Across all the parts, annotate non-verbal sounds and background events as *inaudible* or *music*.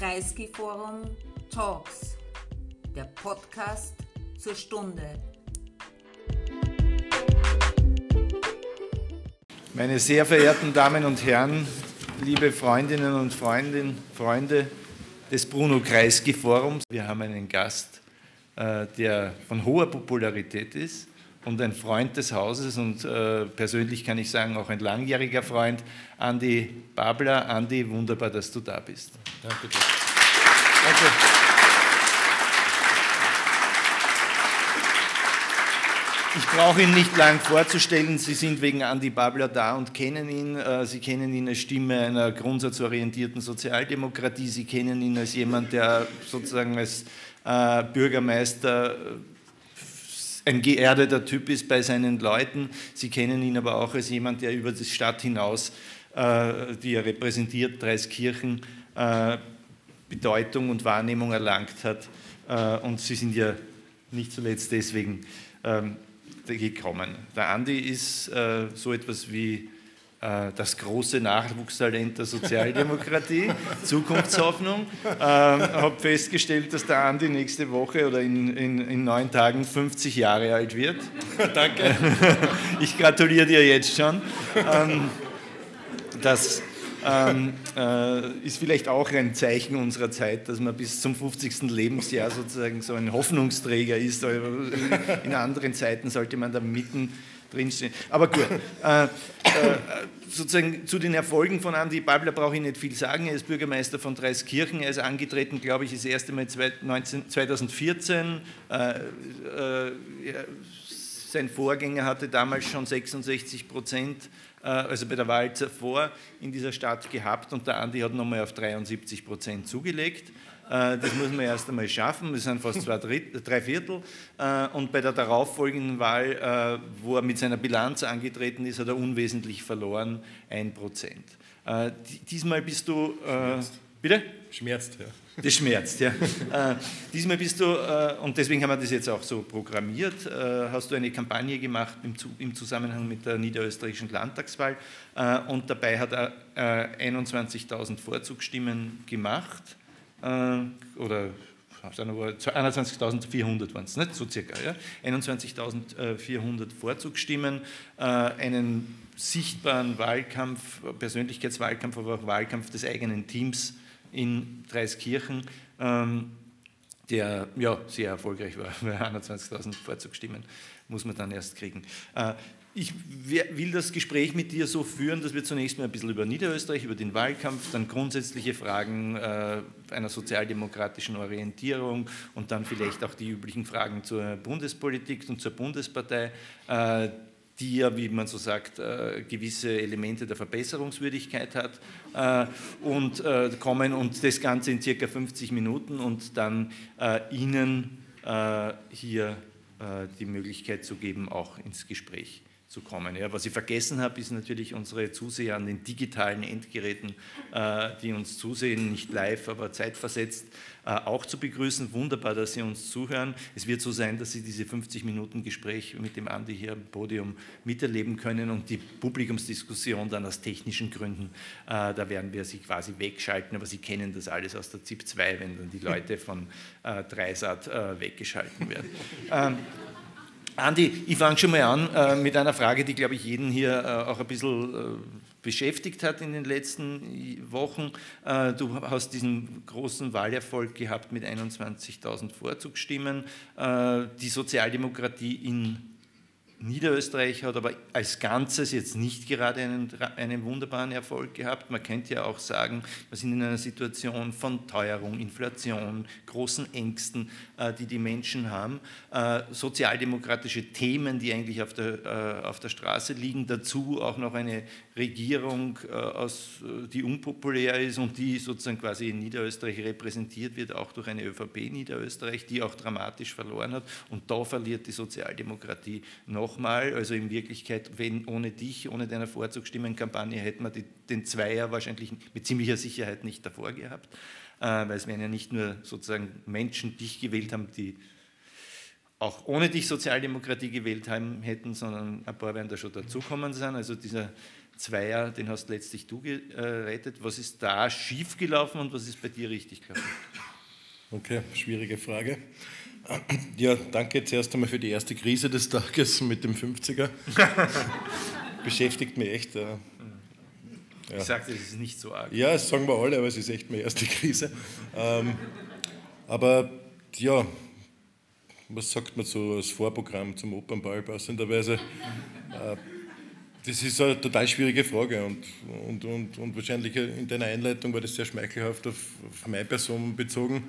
Kreisky Forum Talks, der Podcast zur Stunde. Meine sehr verehrten Damen und Herren, liebe Freundinnen und Freundin, Freunde des Bruno Kreisky Forums, wir haben einen Gast, äh, der von hoher Popularität ist und ein Freund des Hauses und äh, persönlich kann ich sagen auch ein langjähriger Freund, Andi Babler. Andi, wunderbar, dass du da bist. Danke dir. Danke. Ich brauche ihn nicht lang vorzustellen. Sie sind wegen Andi Babler da und kennen ihn. Äh, Sie kennen ihn als Stimme einer grundsatzorientierten Sozialdemokratie. Sie kennen ihn als jemand, der sozusagen als äh, Bürgermeister ein geerdeter Typ ist bei seinen Leuten. Sie kennen ihn aber auch als jemand, der über die Stadt hinaus, äh, die er repräsentiert, Dreiskirchen, äh, Bedeutung und Wahrnehmung erlangt hat. Äh, und Sie sind ja nicht zuletzt deswegen ähm, gekommen. Der Andi ist äh, so etwas wie äh, das große Nachwuchstalent der Sozialdemokratie, *laughs* Zukunftshoffnung. Ähm, habe festgestellt, dass der Andi nächste Woche oder in, in, in, neun Tagen 50 Jahre alt wird. *laughs* Danke. Ich gratuliere dir jetzt schon. Ähm, das ähm, äh, ist vielleicht auch ein Zeichen unserer Zeit, dass man bis zum 50. Lebensjahr sozusagen so ein Hoffnungsträger ist. In anderen Zeiten sollte man da mitten drinstehen. Aber gut, äh, äh, sozusagen zu den Erfolgen von Andy Babler brauche ich nicht viel sagen. Er ist Bürgermeister von Dreiskirchen. Er ist angetreten, glaube ich, das erste Mal 2014. Äh, äh, sein Vorgänger hatte damals schon 66 Prozent, also bei der Wahl zuvor, in dieser Stadt gehabt und der Andi hat nochmal auf 73 Prozent zugelegt. Äh, das muss man erst einmal schaffen, das sind fast zwei Dritt, drei Viertel. Äh, und bei der darauffolgenden Wahl, äh, wo er mit seiner Bilanz angetreten ist, hat er unwesentlich verloren, ein Prozent. Diesmal bist du. Bitte? Schmerzt, ja. Das schmerzt, ja. *laughs* äh, diesmal bist du, äh, und deswegen haben wir das jetzt auch so programmiert, äh, hast du eine Kampagne gemacht im, im, Zusammenhang mit der niederösterreichischen Landtagswahl und dabei hat er 21.000 Vorzugsstimmen gemacht äh, oder 21.400 waren es, nicht? so circa, ja? 21.400 Vorzugsstimmen, äh, einen sichtbaren Wahlkampf, Persönlichkeitswahlkampf, aber auch Wahlkampf des eigenen Teams in Dreiskirchen, ähm, der ja, sehr erfolgreich war, bei 21.000 Vorzugsstimmen muss man dann erst kriegen. Äh, ich will das Gespräch mit dir so führen, dass wir zunächst mal ein bisschen über Niederösterreich, über den Wahlkampf, dann grundsätzliche Fragen äh, einer sozialdemokratischen Orientierung und dann vielleicht auch die üblichen Fragen zur Bundespolitik und zur Bundespartei, äh, die ja, wie man so sagt, äh, gewisse Elemente der Verbesserungswürdigkeit hat äh, und äh, kommen und das Ganze in circa 50 Minuten und dann Ihnen hier die Möglichkeit zu geben, auch ins Gespräch zu kommen. Ja, was ich vergessen habe, ist natürlich unsere Zuseher an den digitalen Endgeräten, die uns zusehen, nicht live, aber zeitversetzt, auch zu begrüßen. Wunderbar, dass Sie uns zuhören. Es wird so sein, dass Sie diese 50 Minuten Gespräch mit dem Andi hier am Podium miterleben können und die Publikumsdiskussion dann aus technischen Gründen, äh, da werden wir Sie quasi wegschalten, aber Sie kennen das alles aus der ZIP 2, wenn dann die Leute *laughs* von äh, Dreisat äh, weggeschalten werden. Ähm, Andi, ich fange schon mal an äh, mit einer Frage, die, glaube ich, jeden hier äh, auch ein bisschen äh, beschäftigt hat in den letzten Wochen. Äh, du hast diesen großen Wahlerfolg gehabt mit 21.000 Vorzugsstimmen. Äh, die Sozialdemokratie in Niederösterreich hat aber als Ganzes jetzt nicht gerade einen, einen, wunderbaren Erfolg gehabt. Man könnte ja auch sagen, wir sind in einer Situation von Teuerung, Inflation, großen Ängsten, äh, die die Menschen haben, äh, sozialdemokratische Themen, die eigentlich auf der, äh, auf der Straße liegen, dazu auch noch eine Regierung, aus, die unpopulär ist und die sozusagen quasi in Niederösterreich repräsentiert wird, auch durch eine ÖVP Niederösterreich, die auch dramatisch verloren hat. Und da verliert die Sozialdemokratie nochmal. Also in Wirklichkeit, wenn ohne dich, ohne deine Vorzugsstimmenkampagne, hätten wir die, den Zweier wahrscheinlich mit ziemlicher Sicherheit nicht davor gehabt, äh, weil es wären ja nicht nur sozusagen Menschen dich gewählt haben, die auch ohne dich Sozialdemokratie gewählt haben hätten, sondern ein paar werden da schon dazukommen sein. Also dieser Zweier, den hast letztlich du gerettet. Was ist da schiefgelaufen und was ist bei dir richtig gelaufen? Okay, schwierige Frage. Ja, danke zuerst einmal für die erste Krise des Tages mit dem 50er. *laughs* Beschäftigt mich echt. Äh, ja. Ich sagte, es ist nicht so arg. Ja, das sagen wir alle, aber es ist echt meine erste Krise. Ähm, aber ja, was sagt man so als Vorprogramm zum Opernball passenderweise? Äh, das ist eine total schwierige Frage und, und, und, und wahrscheinlich in deiner Einleitung war das sehr schmeichelhaft auf, auf meine Person bezogen.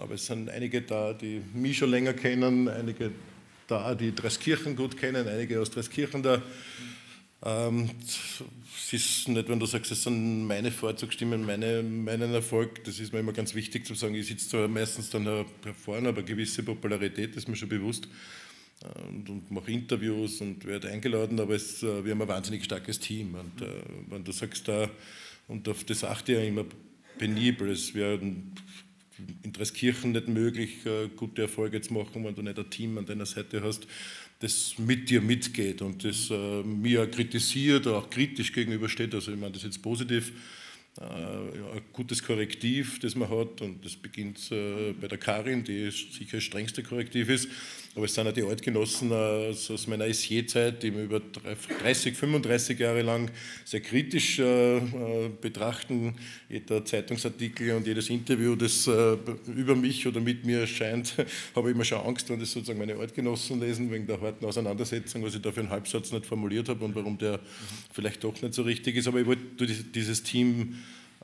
Aber es sind einige da, die mich schon länger kennen, einige da, die Dreskirchen gut kennen, einige aus Dreskirchen da. Ähm, es ist nicht, wenn du sagst, es sind meine Vorzugsstimmen, meine, meinen Erfolg, das ist mir immer ganz wichtig zu sagen. Ich sitze zwar meistens dann vorne, aber gewisse Popularität ist mir schon bewusst und, und mache Interviews und werde eingeladen, aber es, äh, wir haben ein wahnsinnig starkes Team. Und äh, wenn du sagst, da, und auf das achte ich ja immer penibel, es wäre in Dreskirchen nicht möglich, äh, gute Erfolge zu machen, wenn du nicht ein Team an deiner Seite hast, das mit dir mitgeht und das äh, mir kritisiert oder auch kritisch gegenübersteht. Also ich meine das jetzt positiv. Äh, ein gutes Korrektiv, das man hat und das beginnt bei der Karin, die sicher das strengste Korrektiv ist, aber es sind auch die Altgenossen aus, aus meiner SJ-Zeit, die mir über 30, 35 Jahre lang sehr kritisch äh, äh, betrachten. Jeder Zeitungsartikel und jedes Interview, das äh, über mich oder mit mir erscheint, *laughs* habe ich immer schon Angst, wenn das sozusagen meine Altgenossen lesen, wegen der harten Auseinandersetzung, was ich da für einen Halbsatz nicht formuliert habe und warum der vielleicht doch nicht so richtig ist. Aber ich wollte dieses Team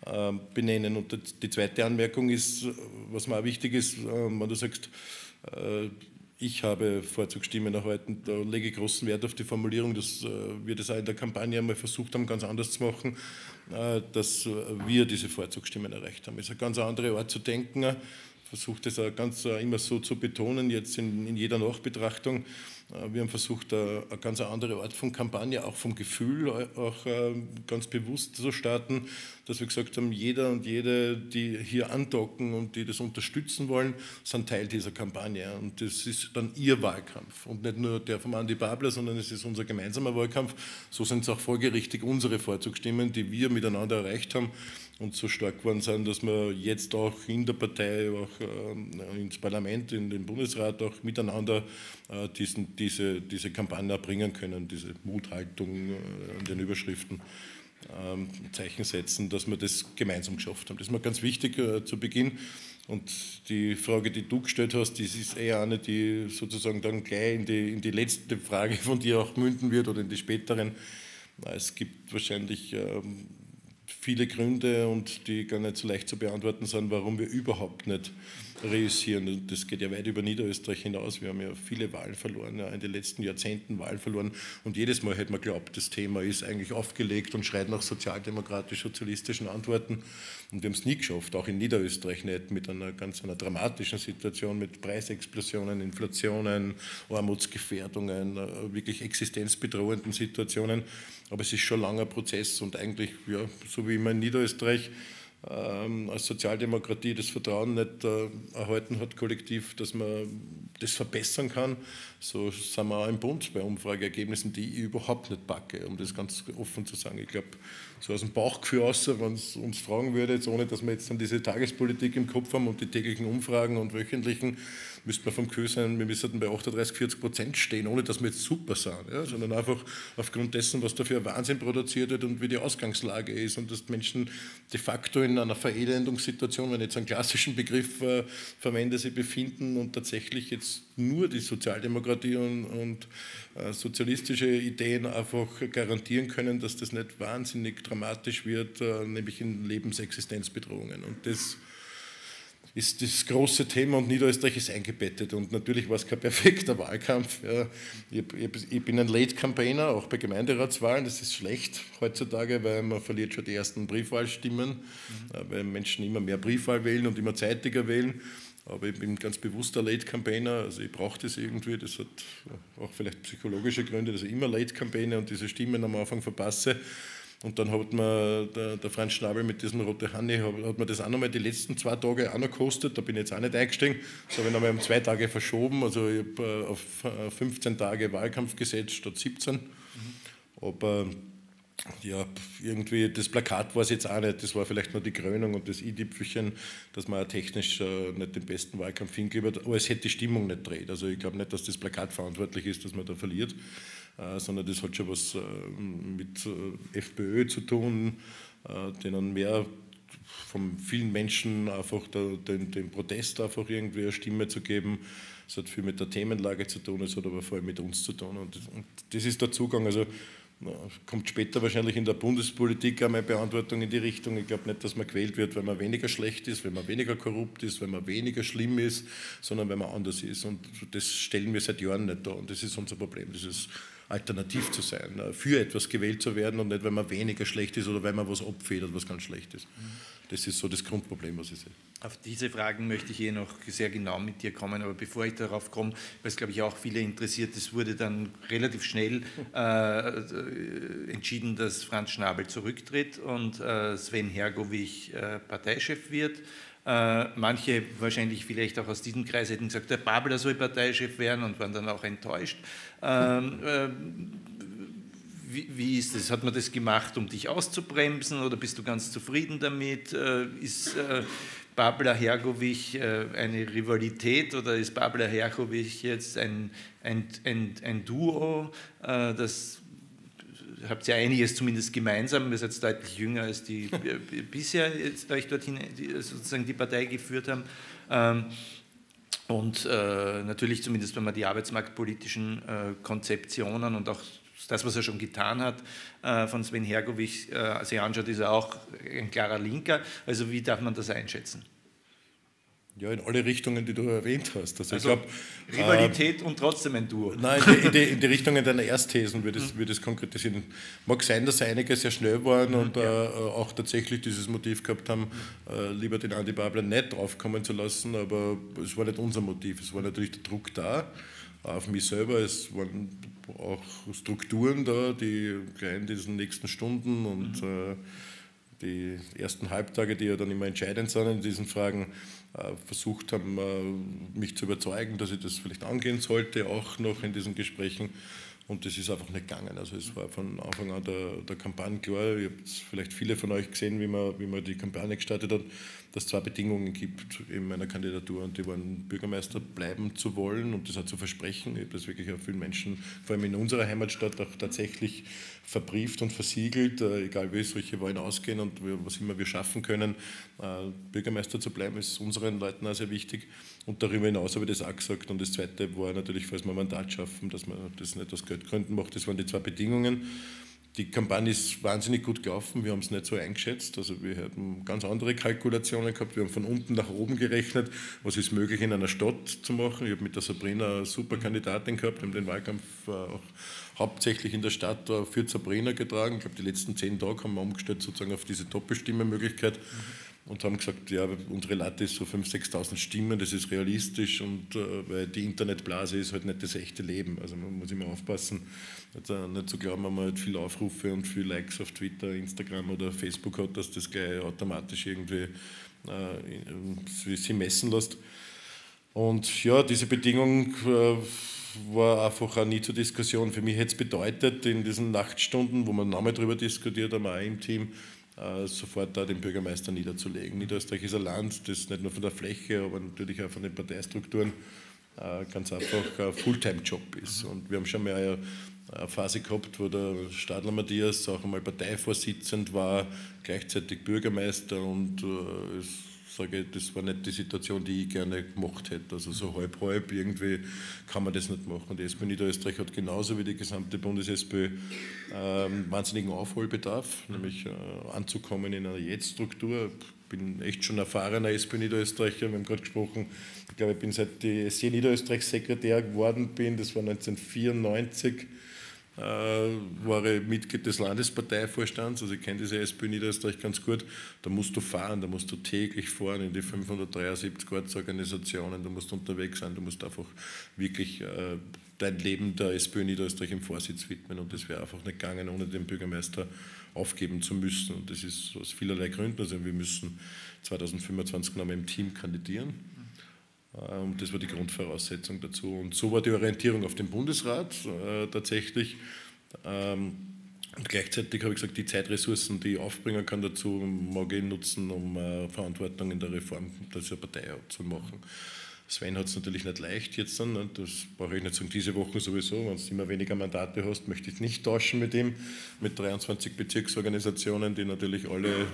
äh, benennen. Und die zweite Anmerkung ist, was mir auch wichtig ist, äh, wenn du sagst, äh, ich habe Vorzugsstimmen erhalten. Da lege ich großen Wert auf die Formulierung, dass äh, wir das auch in der Kampagne einmal versucht haben, ganz anders zu machen, äh, dass wir diese Vorzugsstimmen erreicht haben. Es ist eine ganz andere Art zu denken. Versucht es auch ganz äh, immer so zu betonen, jetzt in, in jeder Nachbetrachtung. Wir haben versucht, eine ganz andere Art von Kampagne, auch vom Gefühl, auch ganz bewusst zu starten, dass wir gesagt haben, jeder und jede, die hier andocken und die das unterstützen wollen, sind Teil dieser Kampagne. Und das ist dann ihr Wahlkampf und nicht nur der vom Andi Babler, sondern es ist unser gemeinsamer Wahlkampf. So sind es auch folgerichtig unsere Vorzugsstimmen, die wir miteinander erreicht haben und so stark geworden sind, dass wir jetzt auch in der Partei, auch äh, ins Parlament, in den Bundesrat auch miteinander äh, diesen, diese, diese Kampagne bringen können, diese Muthaltung äh, an den Überschriften. Ähm, Zeichen setzen, dass wir das gemeinsam geschafft haben. Das ist mir ganz wichtig äh, zu Beginn. Und die Frage, die du gestellt hast, das ist eher eine, die sozusagen dann gleich in die, in die letzte Frage von dir auch münden wird oder in die späteren. Es gibt wahrscheinlich ähm, viele Gründe und die gar nicht so leicht zu beantworten sind, warum wir überhaupt nicht reüssieren. Das geht ja weit über Niederösterreich hinaus. Wir haben ja viele Wahlen verloren, ja, in den letzten Jahrzehnten Wahlen verloren. Und jedes Mal hätte man geglaubt, das Thema ist eigentlich aufgelegt und schreit nach sozialdemokratisch-sozialistischen Antworten. Und wir haben es nie geschafft, auch in Niederösterreich nicht, mit einer ganz einer dramatischen Situation, mit Preisexplosionen, Inflationen, Armutsgefährdungen, äh, wirklich existenzbedrohenden Situationen. Aber es ist schon ein langer Prozess und eigentlich, ja, so wie immer in Niederösterreich, ähm, als Sozialdemokratie das Vertrauen nicht äh, erhalten hat, kollektiv, dass man das verbessern kann. So sind wir auch im Bund bei Umfrageergebnissen, die ich überhaupt nicht packe, um das ganz offen zu sagen. Ich glaube, so aus dem Bauchgefühl raus, wenn es uns fragen würde, jetzt ohne dass wir jetzt dann diese Tagespolitik im Kopf haben und die täglichen Umfragen und wöchentlichen, müsste man vom Gefühl sein, wir müssten bei 38, 40 Prozent stehen, ohne dass wir jetzt super sind, ja, sondern einfach aufgrund dessen, was da für Wahnsinn produziert wird und wie die Ausgangslage ist und dass Menschen de facto in einer Verelendungssituation, wenn ich jetzt einen klassischen Begriff äh, verwende, sie befinden und tatsächlich jetzt nur die Sozialdemokratie und, und äh, sozialistische Ideen einfach garantieren können, dass das nicht wahnsinnig dramatisch wird, äh, nämlich in Lebensexistenzbedrohungen. Und das ist das große Thema und Niederösterreich ist eingebettet. Und natürlich war es kein perfekter *laughs* Wahlkampf. Ja. Ich, bin ein Late-Campaigner, auch bei Gemeinderatswahlen. Das ist schlecht heutzutage, weil man verliert schon die ersten Briefwahlstimmen, mhm. weil Menschen immer mehr Briefwahl wählen und immer zeitiger wählen. Aber ich bin ganz bewusster Late-Campaigner, also ich brauche das irgendwie. Das hat auch vielleicht psychologische Gründe, dass ich immer Late-Campaigner und diese Stimmen am Anfang verpasse. Und dann hat mir der, der Franz Schnabel mit diesem Rote Hanni, hat, hat mir das auch nochmal die letzten zwei Tage auch noch gekostet. Da bin ich jetzt auch nicht eingestiegen. Das habe ich nochmal um zwei Tage verschoben. Also ich habe äh, auf 15 äh, Tage Wahlkampf gesetzt statt 17. Mhm. Aber ja, irgendwie, das Plakat war es jetzt auch nicht, das war vielleicht nur die Krönung und das i-Dipfelchen, dass man technisch äh, nicht den besten Wahlkampf hingegeben hat, aber es hätte die Stimmung nicht dreht. Also ich glaube nicht, dass das Plakat verantwortlich ist, dass man da verliert, äh, sondern das hat schon was äh, mit äh, FPÖ zu tun, äh, denen mehr von vielen Menschen einfach der, den, den Protest einfach irgendwie eine Stimme zu geben. Es hat viel mit der Themenlage zu tun, es hat aber vor allem mit uns zu tun und, und das ist der Zugang. Also kommt später wahrscheinlich in der Bundespolitik meine Beantwortung in die Richtung. Ich glaube nicht, dass man gewählt wird, wenn man weniger schlecht ist, wenn man weniger korrupt ist, wenn man weniger schlimm ist, sondern wenn man anders ist. Und das stellen wir seit Jahren nicht da. Und das ist unser Problem, dieses alternativ zu sein, für etwas gewählt zu werden und nicht, wenn man weniger schlecht ist oder wenn man was abfedert, was ganz schlecht ist. Das ist so das Grundproblem, was ich sehe. Auf diese Fragen möchte ich eh noch sehr genau mit dir kommen, aber bevor ich darauf komme, weil es glaube ich auch viele interessiert, es wurde dann relativ schnell äh, entschieden, dass Franz Schnabel zurücktritt und äh, Sven Hergovich äh, Parteichef wird. Äh, manche wahrscheinlich vielleicht auch aus diesem Kreis hätten gesagt, der Babler soll Parteichef werden und waren dann auch enttäuscht. Ähm, äh, wie, ist das? Hat man das gemacht, um dich auszubremsen oder bist du ganz zufrieden damit? Äh, ist Babla Hergovich äh, eine Rivalität oder ist Babla Hergovich jetzt ein, ein, ein, ein Duo, das habt ihr einiges zumindest gemeinsam, ihr seid deutlich jünger als die *laughs* bisher jetzt euch dorthin die, sozusagen die Partei geführt haben. Ähm, und äh, natürlich zumindest, wenn man die arbeitsmarktpolitischen äh, Konzeptionen und auch das, was er schon getan hat, äh, von Sven Hergovich äh, sich anschaut, ist er auch ein klarer Linker. Also wie darf man das einschätzen? Ja, in alle Richtungen, die du erwähnt hast. Also, also ich glaub, Rivalität äh, und trotzdem ein Duo. Nein, in die, in die, *laughs* in die Richtungen deiner Erstthesen würde ich mhm. das konkretisieren. Mag sein, dass einige sehr schnell waren mhm, und ja. äh, auch tatsächlich dieses Motiv gehabt haben, äh, lieber den Andi Babler nicht draufkommen zu lassen, aber es war nicht unser Motiv. Es war natürlich der Druck da auf mich selber. Es waren auch Strukturen da, die in diesen nächsten Stunden und mhm. äh, die ersten Halbtage, die ja dann immer entscheidend sind in diesen Fragen, versucht haben, äh, mich zu überzeugen, dass ich das vielleicht angehen sollte, auch noch in diesen Gesprächen. Und das ist einfach nicht gegangen. Also es war von Anfang an der, der Kampagne klar. Ihr habt vielleicht viele von euch gesehen, wie man, wie man die Kampagne gestartet hat, dass es zwei Bedingungen gibt in meiner Kandidatur. Und die waren, Bürgermeister bleiben zu wollen und das auch zu versprechen. Ich habe das wirklich auch vielen Menschen, vor allem in unserer Heimatstadt, auch tatsächlich verbrieft und versiegelt, äh, egal wie solche Wahlen ausgehen und was immer wir schaffen können. Äh, Bürgermeister zu bleiben ist unseren Leuten auch sehr wichtig. Und darüber hinaus habe ich das auch gesagt. Und das Zweite war natürlich, falls wir ein Mandat schaffen, dass man das nicht aus Geldgründen macht. Das waren die zwei Bedingungen. Die Kampagne ist wahnsinnig gut gelaufen. Wir haben es nicht so eingeschätzt. Also wir hatten ganz andere Kalkulationen gehabt. Wir haben von unten nach oben gerechnet, was ist möglich in einer Stadt zu machen. Ich habe mit der Sabrina eine super Kandidatin gehabt, wir haben den Wahlkampf äh, auch hauptsächlich in der Stadt äh, für Sabrina getragen. Ich glaube, die letzten zehn Tage haben wir umgestellt sozusagen auf diese Doppelstimmemöglichkeit. Mhm und haben gesagt, ja, unsere Latte ist so 5.000, 6.000 Stimmen, das ist realistisch und äh, weil die Internetblase ist halt nicht das echte Leben. Also man muss immer aufpassen, nicht, äh, nicht zu glauben, wenn man halt viele Aufrufe und viele Likes auf Twitter, Instagram oder Facebook hat, dass das gleich automatisch irgendwie äh, sich messen lässt. Und ja, diese Bedingung äh, war einfach auch nie zur Diskussion. Für mich hätte es bedeutet, in diesen Nachtstunden, wo man nochmal darüber diskutiert haben, auch im Team, sofort da den Bürgermeister niederzulegen. Niederösterreich ist ein Land, das nicht nur von der Fläche, aber natürlich auch von den Parteistrukturen äh, ganz einfach ein Fulltime-Job ist. Und wir haben schon mal eine Phase gehabt, wo der Stadler Matthias auch einmal Parteivorsitzend war, gleichzeitig Bürgermeister und äh, es sage, das war nicht die Situation, die ich gerne gemacht hätte. Also so halb, halb irgendwie kann man das nicht machen. Die SPÖ Niederösterreich hat genauso wie die gesamte Bundes-SPÖ ähm, wahnsinnigen Aufholbedarf, nämlich äh, anzukommen in einer Jetzt-Struktur. Ich bin echt schon erfahrener SPÖ Niederösterreicher, wir haben gerade gesprochen, ich glaube, ich bin seit die SC Niederösterreich Sekretär geworden bin, das war 1994 äh, war ich Mitglied des Landesparteivorstands, also ich kenne diese SPÖ Niederösterreich ganz gut. Da musst du fahren, da musst du täglich fahren in die 573 Ortsorganisationen, du musst unterwegs sein, du musst einfach wirklich äh, dein Leben der SPÖ Niederösterreich im Vorsitz widmen und das wäre einfach nicht gegangen, ohne den Bürgermeister aufgeben zu müssen. Und das ist aus vielerlei Gründen. Also wir müssen 2025 noch mal im Team kandidieren. Und das war die Grundvoraussetzung dazu. Und so war die Orientierung auf den Bundesrat äh, tatsächlich. Ähm, Und gleichzeitig habe ich gesagt, die Zeitressourcen, die ich aufbringen kann dazu, mag ich nutzen, um äh, Verantwortung in der Reform dieser Partei zu machen. Sven hat es natürlich nicht leicht jetzt dann, ne? das brauche ich nicht sagen, diese Woche sowieso, wenn du immer weniger Mandate hast, möchte ich nicht tauschen mit ihm, mit 23 Bezirksorganisationen, die natürlich alle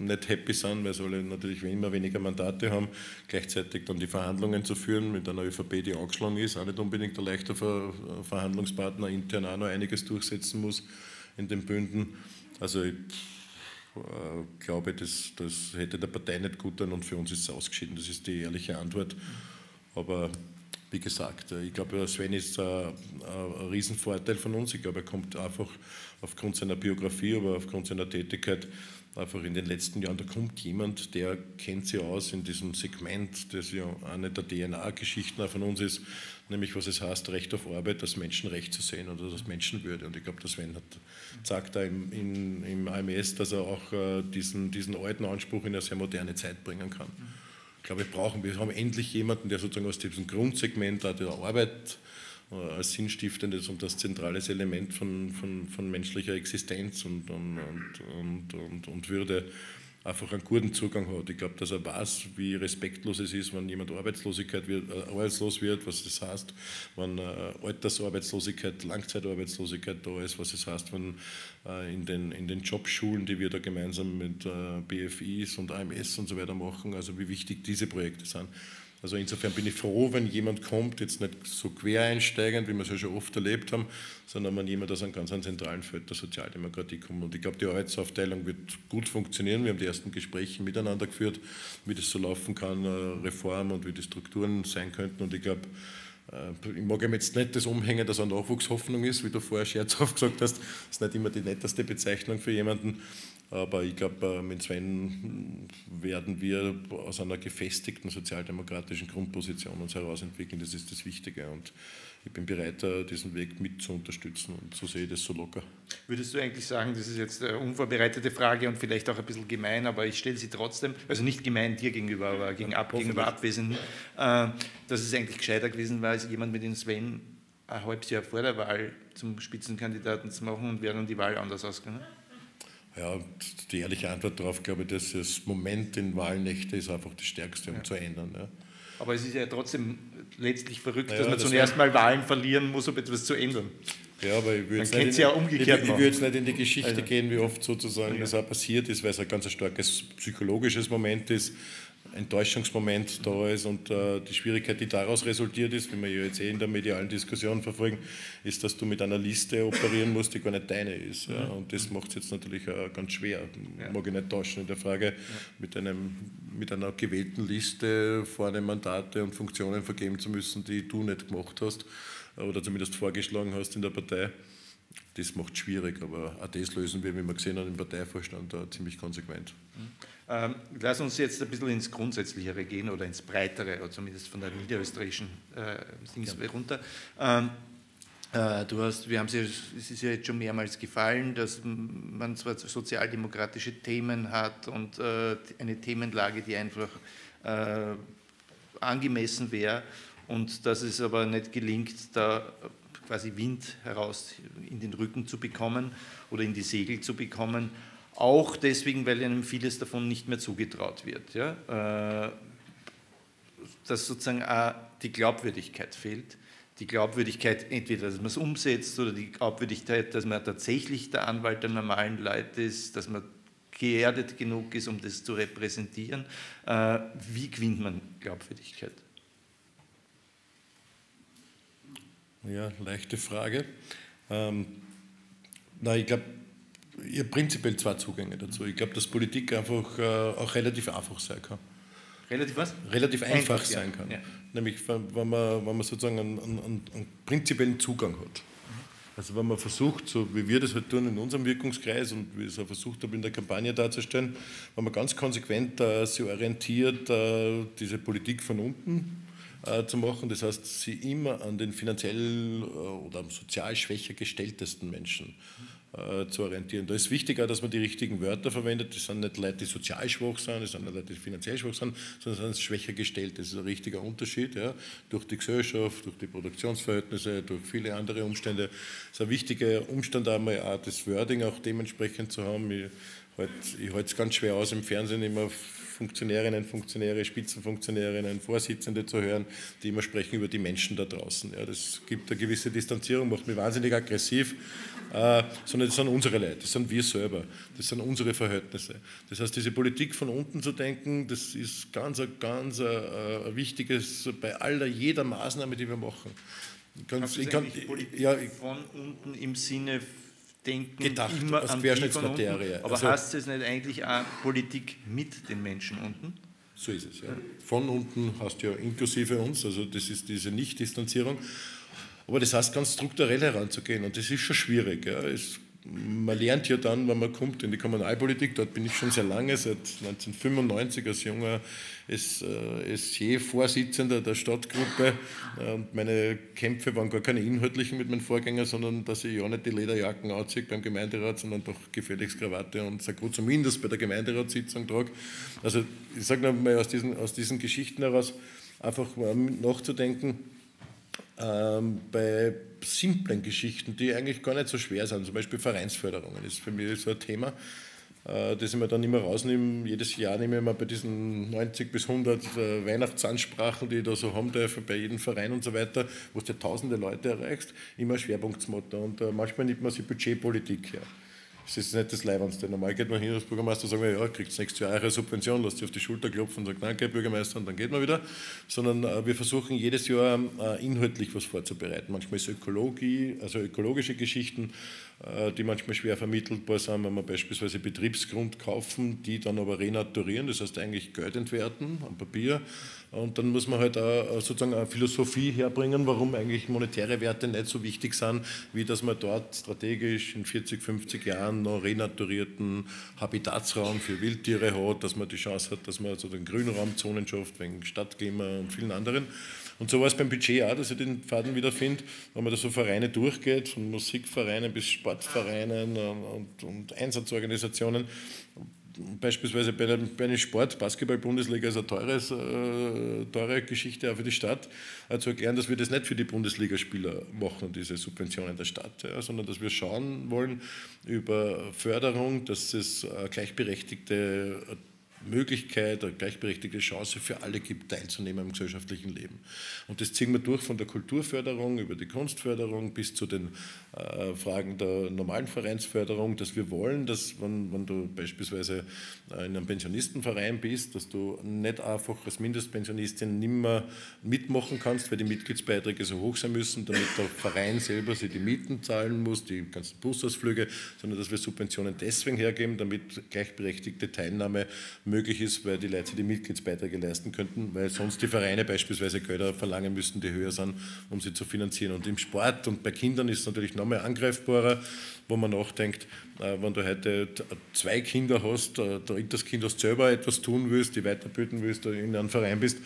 nicht happy sind, weil sie alle natürlich immer weniger Mandate haben, gleichzeitig dann die Verhandlungen zu führen mit einer ÖVP, die angeschlagen ist, auch nicht unbedingt ein leichter Verhandlungspartner, intern auch noch einiges durchsetzen muss in den Bünden. Also ich äh, glaube, das, das hätte der Partei nicht gut getan und für uns ist es ausgeschieden. Das ist die ehrliche Antwort. Aber wie gesagt, äh, ich glaube, Sven ist ein, ein Riesenvorteil von uns. Ich glaube, er kommt einfach aufgrund seiner Biografie, aber aufgrund seiner Tätigkeit einfach in den letzten Jahren, da kommt jemand, der kennt sich aus in diesem Segment, das ja eine der DNA-Geschichten von uns ist, nämlich was es heißt, Recht auf Arbeit als Menschenrecht zu sehen oder als Menschenwürde. Und ich glaube, der Sven hat, sagt da im, in, im AMS, dass er auch äh, diesen, diesen alten Anspruch in eine sehr moderne Zeit bringen kann. Ich glaube, wir brauchen, wir haben endlich jemanden, der sozusagen aus diesem Grundsegment der Arbeit als sinnstiftendes und das zentrales Element von, von, von menschlicher Existenz und, und, und, und, und Würde einfach einen guten Zugang hat. Ich glaube, dass er weiß, wie respektlos es ist, wenn jemand Arbeitslosigkeit wird, äh, arbeitslos wird, was das heißt, wenn äh, Altersarbeitslosigkeit, Langzeitarbeitslosigkeit da ist, was es heißt, wenn äh, in, den, in den Jobschulen, die wir da gemeinsam mit äh, BFIs und AMS und so weiter machen, also wie wichtig diese Projekte sind. Also insofern bin ich froh, wenn jemand kommt, jetzt nicht so quer einsteigend, wie wir es ja schon oft erlebt haben, sondern wenn jemand aus einem ganz zentralen Feld der Sozialdemokratie kommt. Und ich glaube, die Arbeitsaufteilung wird gut funktionieren. Wir haben die ersten Gespräche miteinander geführt, wie das so laufen kann, äh, Reform und wie die Strukturen sein könnten. Und ich glaube, äh, ich mag ihm jetzt nicht das umhängen, dass er Nachwuchshoffnung ist, wie du vorher scherzhaft *laughs* gesagt hast. Das ist nicht immer die netteste Bezeichnung für jemanden. Aber ich glaube, äh, mit Sven werden wir aus einer gefestigten sozialdemokratischen Grundposition uns herausentwickeln. Das ist das Wichtige. Und ich bin bereit, äh, diesen Weg mit zu unterstützen. Und so sehe ich das so locker. Würdest du eigentlich sagen, das ist jetzt eine unvorbereitete Frage und vielleicht auch ein bisschen gemein, aber ich stelle sie trotzdem, also nicht gemein dir gegenüber, aber gegen ab, gegenüber Abwesenden, äh, dass es eigentlich gescheiter gewesen war, als jemand mit dem Sven ein halbes Jahr vor der Wahl zum Spitzenkandidaten zu machen und wäre dann die Wahl anders ausgegangen? Ja, die ehrliche Antwort darauf, glaube ich, dass das Moment in Wahlnächte ist einfach das Stärkste, um ja. zu ändern. Ja. Aber es ist ja trotzdem letztlich verrückt, ja, dass man das zunächst mal Wahlen verlieren muss, um etwas zu ändern. Ja, aber ich würde jetzt, nicht, ja ich jetzt nicht in die Geschichte also. gehen, wie oft sozusagen ja. das auch passiert ist, weil es ein ganz starkes psychologisches Moment ist. Enttäuschungsmoment da ist und äh, die Schwierigkeit, die daraus resultiert ist, wie wir ja jetzt eh in der medialen Diskussion verfolgen, ist, dass du mit einer Liste operieren musst, die gar nicht deine ist. Ja. Und das macht es jetzt natürlich äh, ganz schwer. Ja. Mag ich nicht tauschen in der Frage, ja. mit, einem, mit einer gewählten Liste vorne Mandate und Funktionen vergeben zu müssen, die du nicht gemacht hast oder zumindest vorgeschlagen hast in der Partei. Das macht es schwierig, aber auch das lösen wir, wie wir gesehen haben, im Parteivorstand da ziemlich konsequent. Mhm. Ähm, lass uns jetzt ein bisschen ins Grundsätzlichere gehen oder ins Breitere, oder zumindest von der niederösterreichischen äh, Dings ja. runter. Ähm, äh, du hast, wir haben es, es ist ja jetzt schon mehrmals gefallen, dass man zwar sozialdemokratische Themen hat und äh, eine Themenlage, die einfach äh, angemessen wäre und dass es aber nicht gelingt, da quasi Wind heraus in den Rücken zu bekommen oder in die Segel zu bekommen auch deswegen, weil einem vieles davon nicht mehr zugetraut wird. Ja? Äh, dass sozusagen auch die Glaubwürdigkeit fehlt. Die Glaubwürdigkeit, entweder dass man es umsetzt oder die Glaubwürdigkeit, dass man tatsächlich der Anwalt der normalen Leute ist, dass man geerdet genug ist, um das zu repräsentieren. Äh, wie gewinnt man Glaubwürdigkeit? Ja, leichte Frage. Ähm, na, ich glaube, habe prinzipiell zwei Zugänge dazu. Ich glaube, dass Politik einfach äh, auch relativ einfach sein kann. Relativ was? Relativ einfach, einfach sein kann. Ja. Nämlich, wenn man, wenn man sozusagen einen, einen, einen prinzipiellen Zugang hat. Also wenn man versucht, so wie wir das halt tun in unserem Wirkungskreis und wie ich es auch versucht habe in der Kampagne darzustellen, wenn man ganz konsequent äh, sich orientiert, äh, diese Politik von unten äh, zu machen, das heißt, sie immer an den finanziell äh, oder sozial schwächer gestelltesten Menschen äh, zu orientieren. Da ist wichtiger, dass man die richtigen Wörter verwendet. Das sind nicht Leute, die sozial schwach sind, das sind nicht Leute, die finanziell schwach sind, sondern das sind schwächer gestellt. Das ist ein richtiger Unterschied. Ja. Durch die Gesellschaft, durch die Produktionsverhältnisse, durch viele andere Umstände. Es ist ein wichtiger Umstand einmal auch das Wording auch dementsprechend zu haben. Ich halte ich halte es ganz schwer aus, im Fernsehen immer Funktionärinnen, Funktionäre, Spitzenfunktionärinnen, Vorsitzende zu hören, die immer sprechen über die Menschen da draußen. Ja, das gibt eine gewisse Distanzierung, macht mich wahnsinnig aggressiv, äh, sondern das sind unsere Leute, das sind wir selber, das sind unsere Verhältnisse. Das heißt, diese Politik von unten zu denken, das ist ganz, ganz äh, wichtiges bei aller, jeder Maßnahme, die wir machen. Ich kann, ich kann, ja, von unten im Sinne denken gedacht, immer als an Querschnittsmaterie. Aber also, heißt es nicht eigentlich auch Politik mit den Menschen unten? So ist es, ja. Von unten hast du ja inklusive uns, also das ist diese Nicht-Distanzierung. Aber das heißt, ganz strukturell heranzugehen und das ist schon schwierig. Ja. Es man lernt ja dann, wenn man kommt in die Kommunalpolitik, dort bin ich schon sehr lange, seit 1995 als junger SJ-Vorsitzender äh, der Stadtgruppe. Und meine Kämpfe waren gar keine inhaltlichen mit meinen Vorgängern, sondern dass ich ja nicht die Lederjacken anziehe beim Gemeinderat, sondern doch gefälligst Krawatte und Sakko zumindest bei der Gemeinderatssitzung trage. Also ich sage nochmal aus diesen, aus diesen Geschichten heraus, einfach nachzudenken, ähm, bei simplen Geschichten, die eigentlich gar nicht so schwer sind, zum Beispiel Vereinsförderungen, ist für mich so ein Thema, äh, das ich mir dann immer rausnehme. Jedes Jahr nehme ich mir bei diesen 90 bis 100 äh, Weihnachtsansprachen, die ich da so haben darf, bei jedem Verein und so weiter, wo du tausende Leute erreichst, immer ein Schwerpunktsmotto. Und äh, manchmal nimmt man sich Budgetpolitik her. Das ist nicht das Leibendste. Normal geht man hin als Bürgermeister und sagt, ja, kriegt nächstes Jahr eine Subvention, lasst sich auf die Schulter klopfen und sagt, danke, Bürgermeister, und dann geht man wieder. Sondern äh, wir versuchen jedes Jahr äh, inhaltlich was vorzubereiten. Manchmal ist Ökologie, also ökologische Geschichten, äh, die manchmal schwer vermittelbar sind, wenn wir beispielsweise Betriebsgrund kaufen, die dann aber renaturieren, das heißt eigentlich Geld entwerten am Papier. Und dann muss man halt auch äh, sozusagen eine Philosophie herbringen, warum eigentlich monetäre Werte nicht so wichtig sind, wie dass man dort strategisch in 40, 50 Jahren noch renaturierten Habitatsraum für Wildtiere hat, dass man die Chance hat, dass man so den Grünraumzonen schafft, wegen Stadtklima und vielen anderen. Und so war es beim Budget auch, dass ich den Faden wiederfinde, wenn man da so Vereine durchgeht, von Musikvereinen bis Sportvereinen und, und Einsatzorganisationen. Beispielsweise bei einem, bei einem Sport, Basketball-Bundesliga ist eine teures, äh, teure Geschichte auch für die Stadt, äh, zu erklären, dass wir das nicht für die Bundesligaspieler machen, diese Subventionen der Stadt, ja, sondern dass wir schauen wollen über Förderung, dass es äh, gleichberechtigte Möglichkeit, eine gleichberechtigte Chance für alle gibt, teilzunehmen am gesellschaftlichen Leben. Und das ziehen wir durch von der Kulturförderung über die Kunstförderung bis zu den äh, Fragen der normalen Vereinsförderung, dass wir wollen, dass wenn, wenn du beispielsweise äh, in einem Pensionistenverein bist, dass du nicht einfach als Mindestpensionistin nimmer mitmachen kannst, weil die Mitgliedsbeiträge so hoch sein müssen, damit der Verein selber sich die Mieten zahlen muss, die ganzen Busausflüge, sondern dass wir Subventionen deswegen hergeben, damit gleichberechtigte Teilnahme möglich ist, weil die Leute die Mitgliedsbeiträge leisten könnten, weil sonst die Vereine beispielsweise Gelder verlangen müssten, die höher sind, um sie zu finanzieren. Und im Sport und bei Kindern ist es natürlich noch mehr angreifbarer, wo man nachdenkt, äh, wenn du heute zwei Kinder hast, äh, das Kind hast selber etwas tun willst, die weiterbilden willst, in einem Verein bist,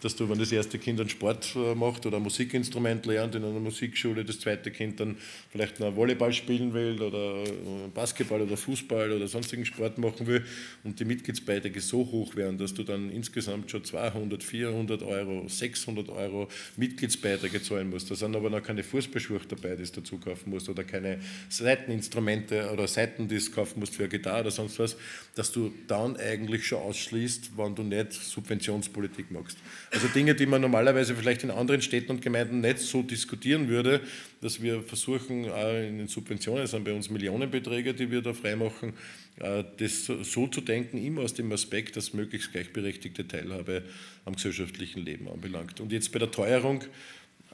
dass du, wenn das erste Kind einen Sport äh, macht oder ein Musikinstrument lernt in einer Musikschule, das zweite Kind dann vielleicht noch Volleyball spielen will oder äh, Basketball oder Fußball oder sonstigen Sport machen will und die Mitgliedsbeiträge so hoch wären, dass du dann insgesamt schon 200, 400 Euro, 600 Euro Mitgliedsbeiträge zahlen musst. Da sind aber noch keine Fußballschuhe dabei, die du dazu kaufen musst oder keine Seiteninstrumente oder Seiten, die du kaufen musst für eine Gitarre oder sonst was, dass du dann eigentlich schon ausschließt, wenn du nicht Subventionspolitik machst. Also Dinge, die man normalerweise vielleicht in anderen Städten und Gemeinden nicht so diskutieren würde, dass wir versuchen, in den Subventionen, das sind bei uns Millionenbeträge, die wir da freimachen, äh, das so zu denken, immer aus dem Aspekt, dass möglichst gleichberechtigte Teilhabe am gesellschaftlichen Leben anbelangt. Und jetzt bei der Teuerung,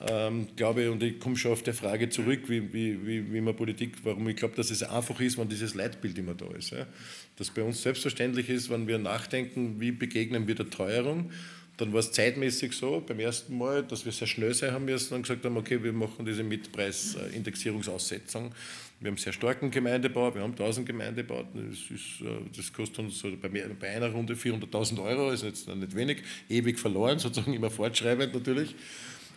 ähm, glaube ich, und ich komme schon auf die Frage zurück, wie, wie, wie man Politik, warum ich glaube, dass es einfach ist, wenn dieses Leitbild immer da ist. Ja? Dass bei uns selbstverständlich ist, wenn wir nachdenken, wie begegnen wir der Teuerung dann war es zeitmäßig so, beim ersten Mal, dass wir sehr schnell sein haben müssen und gesagt haben, okay, wir machen diese Mietpreisindexierungsaussetzung. Wir haben sehr starken Gemeindebau, wir haben 1000 Gemeindebau, das, ist, äh, das kostet uns bei, bei einer Runde 400.000 Euro, ist jetzt nicht wenig, ewig verloren, *laughs* sozusagen immer fortschreibend natürlich.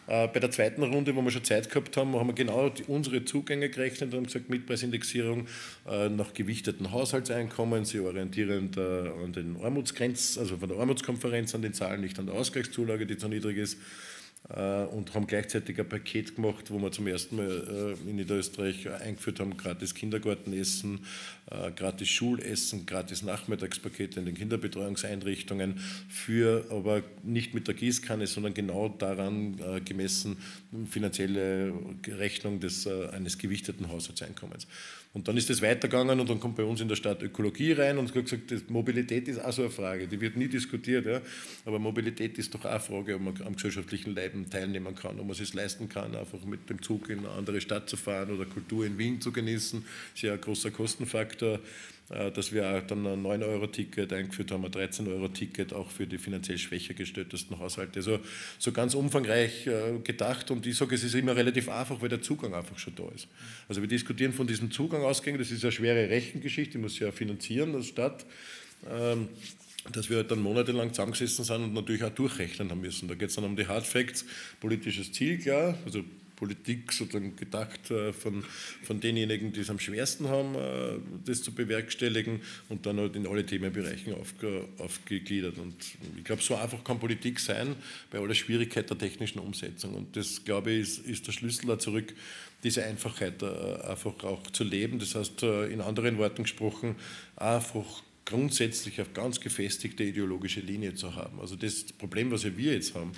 Äh, bei der zweiten Runde, wo wir schon Zeit gehabt haben, haben wir genau die, unsere Zugänge gerechnet und haben gesagt, Mietpreisindexierung äh, nach gewichteten Haushaltseinkommen, sie orientierend äh, an den Armutsgrenzen, also von der Armutskonferenz an den Zahlen, nicht an der Ausgleichszulage, die zu niedrig ist. Äh, und haben gleichzeitig ein Paket gemacht, wo wir zum ersten Mal äh, in Niederösterreich eingeführt haben, gratis Kindergartenessen, äh, gratis Schulessen, gratis Nachmittagspakete in den Kinderbetreuungseinrichtungen, für aber nicht mit der Gießkanne, sondern genau daran gemessen finanzielle Rechnung des, eines gewichteten Haushaltseinkommens. Und dann ist es weitergegangen und dann kommt bei uns in der Stadt Ökologie rein und gesagt, Mobilität ist auch so eine Frage, die wird nie diskutiert, ja. aber Mobilität ist doch auch eine Frage, ob man am gesellschaftlichen Leben teilnehmen kann, ob man es sich leisten kann, einfach mit dem Zug in eine andere Stadt zu fahren oder Kultur in Wien zu genießen, das ist ja ein großer Kostenfaktor. Äh, dass wir dann ein 9-Euro-Ticket eingeführt haben, ein 13-Euro-Ticket auch für die finanziell schwächer gestelltesten Haushalte. Also so ganz umfangreich äh, gedacht und ich sage, es ist immer relativ einfach, weil der Zugang einfach schon da ist. Also wir diskutieren von diesem Zugang ausgehend, das ist eine schwere Rechengeschichte, die muss ja finanzieren als Stadt. Ähm, dass wir halt dann monatelang zusammengesessen sind und natürlich auch durchrechnen haben müssen. Da geht es dann um die Hard Facts, politisches Ziel, klar, also Politik sozusagen gedacht äh, von, von denjenigen, die es am schwersten haben, äh, das zu bewerkstelligen und dann halt in alle Themenbereichen aufge, aufgegliedert. Und ich glaube, so einfach kann Politik sein bei aller Schwierigkeit der technischen Umsetzung. Und das, glaube ich, ist, ist der Schlüssel da zurück, diese Einfachheit äh, einfach auch zu leben. Das heißt, in anderen Worten gesprochen, einfach grundsätzlich auf ganz gefestigte ideologische Linie zu haben. Also das Problem, was wir jetzt haben,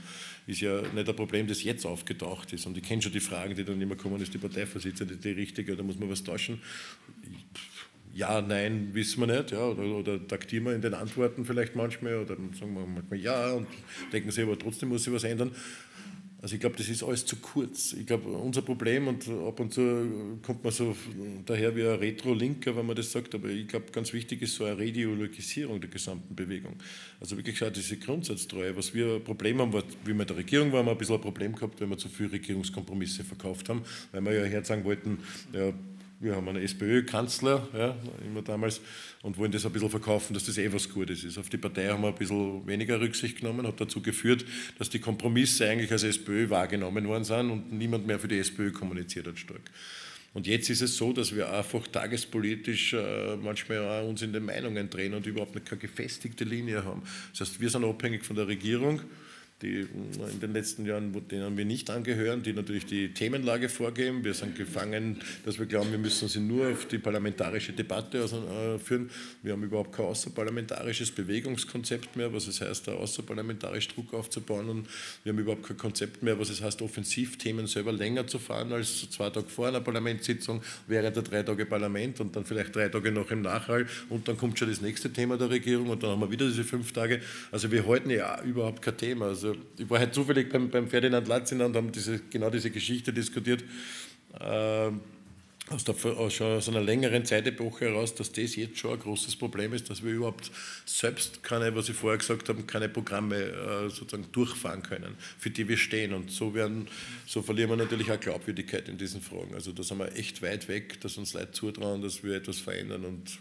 ist ja nicht ein Problem, das jetzt aufgetaucht ist. Und ich kenne schon die Fragen, die dann immer kommen, ist die Parteivorsitzende die richtige oder muss man was tauschen? Ja, nein, wissen wir nicht. Ja, oder, oder taktieren wir in den Antworten vielleicht manchmal oder sagen wir manchmal ja und denken sie, aber trotzdem muss sich was ändern. Also ich glaube, das ist alles zu kurz. Ich glaube, unser Problem, und ab und zu kommt man so daher wie ein Retro-Linker, wenn man das sagt, aber ich glaube, ganz wichtig ist so eine Reideologisierung der gesamten Bewegung. Also wirklich auch diese Grundsatztreue. Was wir ein Problem haben, wie wir der Regierung waren, wir ein bisschen ein Problem gehabt, weil wir zu viele Regierungskompromisse verkauft haben, weil wir ja herzagen wollten, ja, wir haben einen SPÖ-Kanzler, ja, immer damals, und wollen das ein bisschen verkaufen, dass das eh was Gutes ist. Auf die Partei haben wir ein bisschen weniger Rücksicht genommen, hat dazu geführt, dass die Kompromisse eigentlich als SPÖ wahrgenommen worden sind und niemand mehr für die SPÖ kommuniziert hat stark. Und jetzt ist es so, dass wir einfach tagespolitisch äh, manchmal auch uns in den Meinungen drehen und überhaupt keine gefestigte Linie haben. Das heißt, wir sind abhängig von der Regierung die in den letzten Jahren, denen wir nicht angehören, die natürlich die Themenlage vorgeben. Wir sind gefangen, dass wir glauben, wir müssen sie nur auf die parlamentarische Debatte äh, führen. Wir haben überhaupt kein außerparlamentarisches Bewegungskonzept mehr, was es heißt, da außerparlamentarisch Druck aufzubauen. Und wir haben überhaupt kein Konzept mehr, was es heißt, Offensivthemen selber länger zu fahren als zwei Tage vor einer Parlamentssitzung, während der drei Tage Parlament und dann vielleicht drei Tage noch im Nachhall und dann kommt schon das nächste Thema der Regierung und dann haben wir wieder diese fünf Tage. Also wir halten ja überhaupt kein Thema. Also also ich war halt zufällig beim, beim Ferdinand Latziner und haben diese, genau diese Geschichte diskutiert. Äh, aus, der, aus, aus einer längeren Zeitepoche heraus, dass das jetzt schon ein großes Problem ist, dass wir überhaupt selbst keine, was ich vorher gesagt habe, keine Programme äh, sozusagen durchfahren können, für die wir stehen. Und so, werden, so verlieren wir natürlich auch Glaubwürdigkeit in diesen Fragen. Also da sind wir echt weit weg, dass uns Leute zutrauen, dass wir etwas verändern und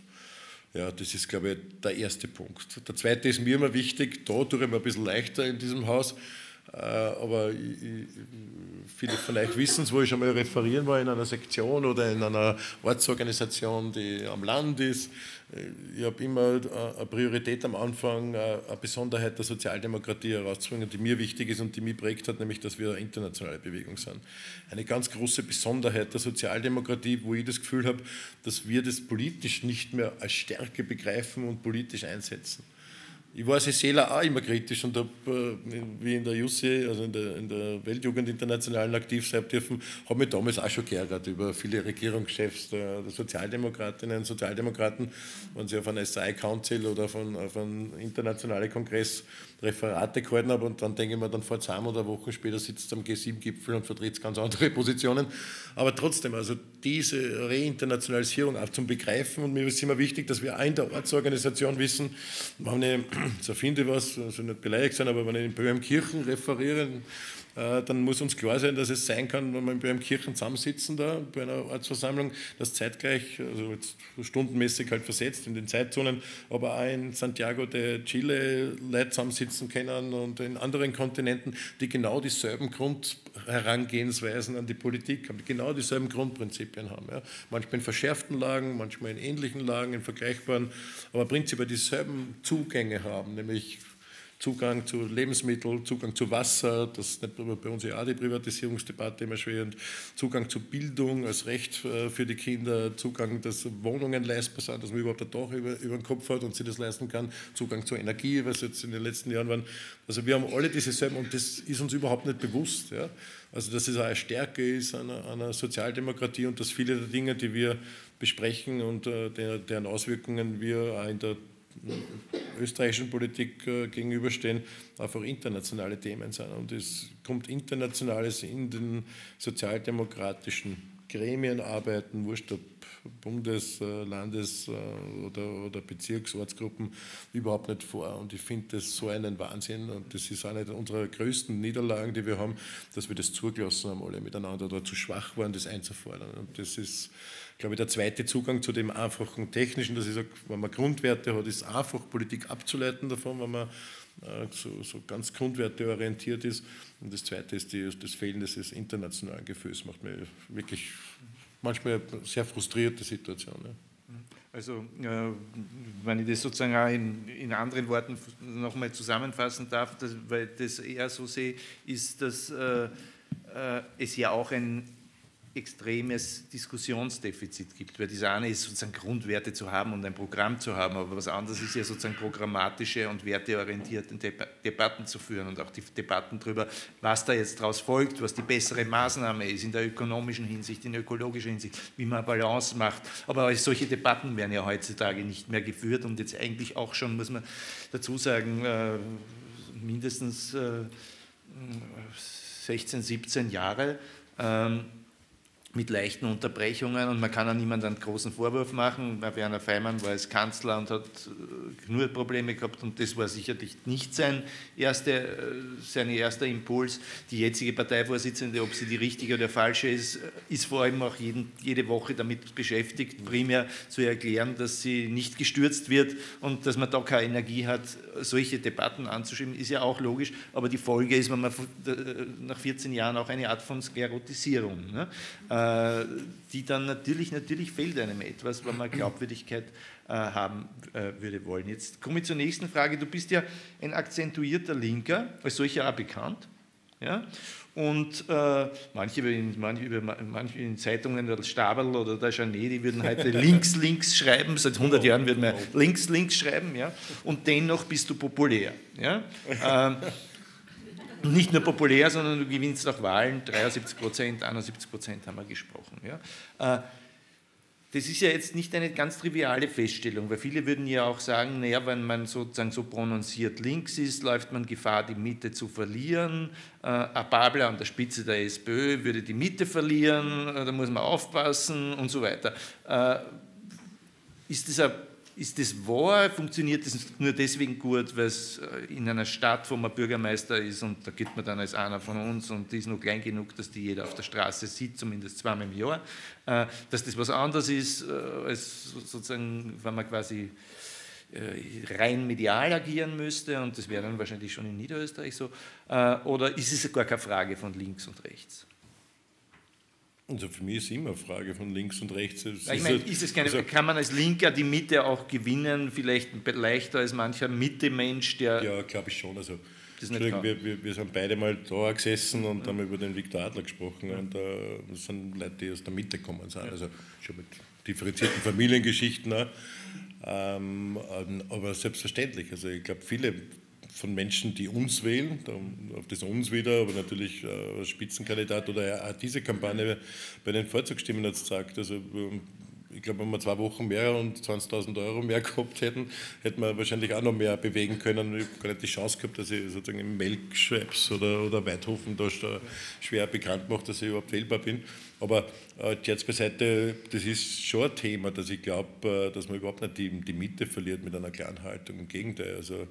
ja, das ist, glaube ich, der erste Punkt. Der zweite ist mir immer wichtig, da tue ich mir ein bisschen leichter in diesem Haus, aber ich, ich, viele von euch wissen es, wo ich schon mal referieren war in einer Sektion oder in einer Ortsorganisation, die am Land ist. Ich habe immer eine Priorität am Anfang, eine Besonderheit der Sozialdemokratie herauszubringen, die mir wichtig ist und die mich prägt hat, nämlich, dass wir eine internationale Bewegung sind. Eine ganz große Besonderheit der Sozialdemokratie, wo ich das Gefühl habe, dass wir das politisch nicht mehr als Stärke begreifen und politisch einsetzen. Ich war als Seeler auch immer kritisch und habe, äh, wie in der Jussi, also in der, in der Weltjugendinternationalen aktiv sein dürfen, habe mich damals auch schon geärgert über viele Regierungschefs der, der Sozialdemokratinnen und Sozialdemokraten, wenn sie auf einen SI Council oder auf einen, auf einen internationalen Kongress Referate gehalten habe und dann denke ich mir, dann fahrt es heim oder Wochen später sitzt am G7-Gipfel und vertritt ganz andere *laughs* Positionen. Aber trotzdem, also diese Reinternationalisierung auch zum Begreifen und mir ist immer wichtig, dass wir auch in der Ortsorganisation wissen, wenn ich, *clears throat* so finde ich was, also nicht beleidigt sein, aber wenn ich in Böhmkirchen referiere, dann muss uns klar sein, dass es sein kann, wenn wir bei einem Kirchen zusammensitzen da, bei einer Ortsversammlung, dass zeitgleich, also jetzt stundenmäßig halt versetzt in den Zeitzonen, aber auch in Santiago de Chile Leute zusammensitzen können und in anderen Kontinenten, die genau dieselben Grund Herangehensweisen an die Politik haben, die genau dieselben Grundprinzipien haben. Ja. Manchmal in verschärften Lagen, manchmal in ähnlichen Lagen, in vergleichbaren, aber prinzipiell dieselben Zugänge haben, nämlich Zugang zu Lebensmitteln, Zugang zu Wasser, das ist nicht nur bei uns ja auch die Privatisierungsdebatte immer schwer, Zugang zu Bildung als Recht äh, für die Kinder, Zugang, dass Wohnungen leistbar sind, dass man überhaupt ein Dach über, über den Kopf hat und sich das leisten kann, Zugang zu Energie, was jetzt in den letzten Jahren waren. Also wir haben alle diese selben und das ist uns überhaupt nicht bewusst. Ja? Also dass es auch eine Stärke ist einer, einer Sozialdemokratie und dass viele der Dinge, die wir besprechen und äh, deren Auswirkungen wir auch in der österreichischen Politik äh, gegenüberstehen, einfach internationale Themen sind. Und es kommt Internationales in den sozialdemokratischen Gremien arbeiten, wurscht ob Bundes-, äh, Landes- äh, oder, oder Bezirksortsgruppen überhaupt nicht vor. Und ich finde das so einen Wahnsinn. Und das ist eine unserer größten Niederlagen, die wir haben, dass wir das zugelassen haben, alle miteinander oder zu schwach waren, das einzufordern. Und das ist glaube ich, der zweite Zugang zu dem einfachen Technischen, dass ich sage, wenn man Grundwerte hat, ist einfach Politik abzuleiten davon, wenn man äh, so, so, ganz grundwerteorientiert ist. Und das zweite ist die, das Fehlen des internationalen Gefühls, macht mir wirklich manchmal eine sehr frustrierte Situation. Ja. Also, äh, wenn ich das sozusagen auch in, in anderen Worten nochmal zusammenfassen darf, das, weil das eher so sehe, ist, dass äh, äh, es ja auch ein extremes Diskussionsdefizit gibt, weil das eine ist sozusagen Grundwerte zu haben und ein Programm zu haben, aber was anderes ist ja sozusagen programmatische und werteorientierte Debatten zu führen und auch die Debatten darüber, was da jetzt daraus folgt, was die bessere Maßnahme ist in der ökonomischen Hinsicht, in der ökologischen Hinsicht, wie man Balance macht. Aber solche Debatten werden ja heutzutage nicht mehr geführt und jetzt eigentlich auch schon, muss man dazu sagen, äh, mindestens 16, 17 Jahre. Mit leichten Unterbrechungen und man kann auch niemandem einen großen Vorwurf machen. Werner Feimann war als Kanzler und hat äh, nur Probleme gehabt und das war sicherlich nicht sein, erste, äh, sein erster Impuls. Die jetzige Parteivorsitzende, ob sie die richtige oder falsche ist, äh, ist vor allem auch jeden, jede Woche damit beschäftigt, primär zu erklären, dass sie nicht gestürzt wird und dass man da keine Energie hat, solche Debatten anzuschieben, ist ja auch logisch, aber die Folge ist, wenn man nach 14 Jahren auch eine Art von Sklerotisierung. Ne? Äh, die dann natürlich, natürlich fehlt einem etwas, wenn man Glaubwürdigkeit äh, haben äh, würde wollen. Jetzt komme ich zur nächsten Frage. Du bist ja ein akzentuierter Linker, als solcher auch bekannt. Ja? Und äh, manche, in, manche, manche in Zeitungen, der Stabel oder der Janet, die würden heute *laughs* links, links schreiben. Seit 100 Jahren würden wir links, links schreiben. Ja? Und dennoch bist du populär. Ja? *laughs* Ähm, nicht nur populär, sondern du gewinnst auch Wahlen, 73 Prozent, 71 Prozent haben wir gesprochen. Ja. Äh, das ist ja jetzt nicht eine ganz triviale Feststellung, weil viele würden ja auch sagen, naja, wenn man sozusagen so prononciert links ist, läuft man Gefahr, die Mitte zu verlieren. Äh, Babler an der Spitze der SPÖ würde die Mitte verlieren, äh, da muss man aufpassen und so weiter. Äh, ist das ein ist das wahr? Funktioniert das nur deswegen gut, weil es äh, in einer Stadt, wo man Bürgermeister ist und da geht man dann als einer von uns und die ist nur klein genug, dass die jeder auf der Straße sieht, zumindest zweimal im Jahr, äh, dass das was anderes ist, äh, als sozusagen, wenn man quasi rein medial agieren müsste und das wäre dann wahrscheinlich schon in Niederösterreich so, oder ist es gar keine Frage von links und rechts? Also für mich ist immer eine Frage von links und rechts. Es ich meine, ist es keine, also, kann man als Linker die Mitte auch gewinnen, vielleicht leichter als mancher Mitte-Mensch, der. Ja, glaube ich schon. Also, wir, wir, wir, sind beide mal da gesessen und mhm. haben über den Viktor Adler gesprochen. Mhm. Und da äh, sind Leute, die aus der Mitte kommen sind. Also schon mit differenzierten Familiengeschichten. Auch. Ähm, aber selbstverständlich. Also ich glaube, viele von Menschen, die uns wählen, auf das uns wieder, aber natürlich äh, Spitzenkandidat oder auch diese Kampagne bei den Vorzugsstimmen hat es gesagt. Also ähm, ich glaube, wenn wir zwei Wochen mehr und 20.000 Euro mehr *laughs* gehabt hätten, hätten wir wahrscheinlich auch noch mehr bewegen können. Ich habe gar nicht die Chance gehabt, dass ich sozusagen im Melkschwebs oder, oder Weidhofen da schwer bekannt mache, dass ich überhaupt wählbar bin. Aber äh, jetzt beiseite, das ist schon ein Thema, dass ich glaube, äh, dass man überhaupt nicht die, die Mitte verliert mit einer klaren Haltung. Im Gegenteil. Also,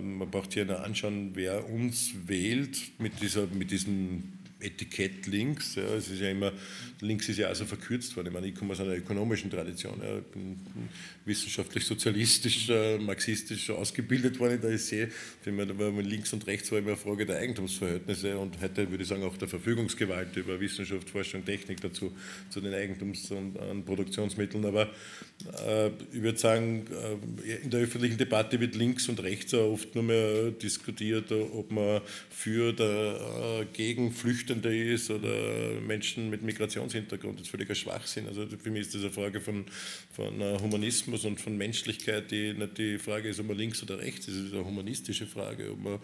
man braucht sich ja anschauen, wer uns wählt mit, dieser, mit diesen Etikett links. Ja, es ist ja immer, links ist ja also verkürzt worden. Ich meine, ich komme aus einer ökonomischen Tradition. Ja, ich bin wissenschaftlich, sozialistisch, äh, marxistisch ausgebildet worden. Eh, wenn man, wenn man links und rechts war immer eine Frage der Eigentumsverhältnisse und heute würde ich sagen auch der Verfügungsgewalt über Wissenschaft, Forschung, Technik dazu, zu den Eigentums- und, Produktionsmitteln. Aber äh, ich würde sagen, äh, in der öffentlichen Debatte wird links und rechts oft nur mehr diskutiert, ob man für oder äh, gegen Flüchtende ist oder Menschen mit Migrationshintergrund. Das ist völliger Schwachsinn. Also für mich ist das eine Frage von, von Humanismus und von Menschlichkeit, die nicht die Frage ist, ob man links oder rechts ist. Es ist eine humanistische Frage, ob man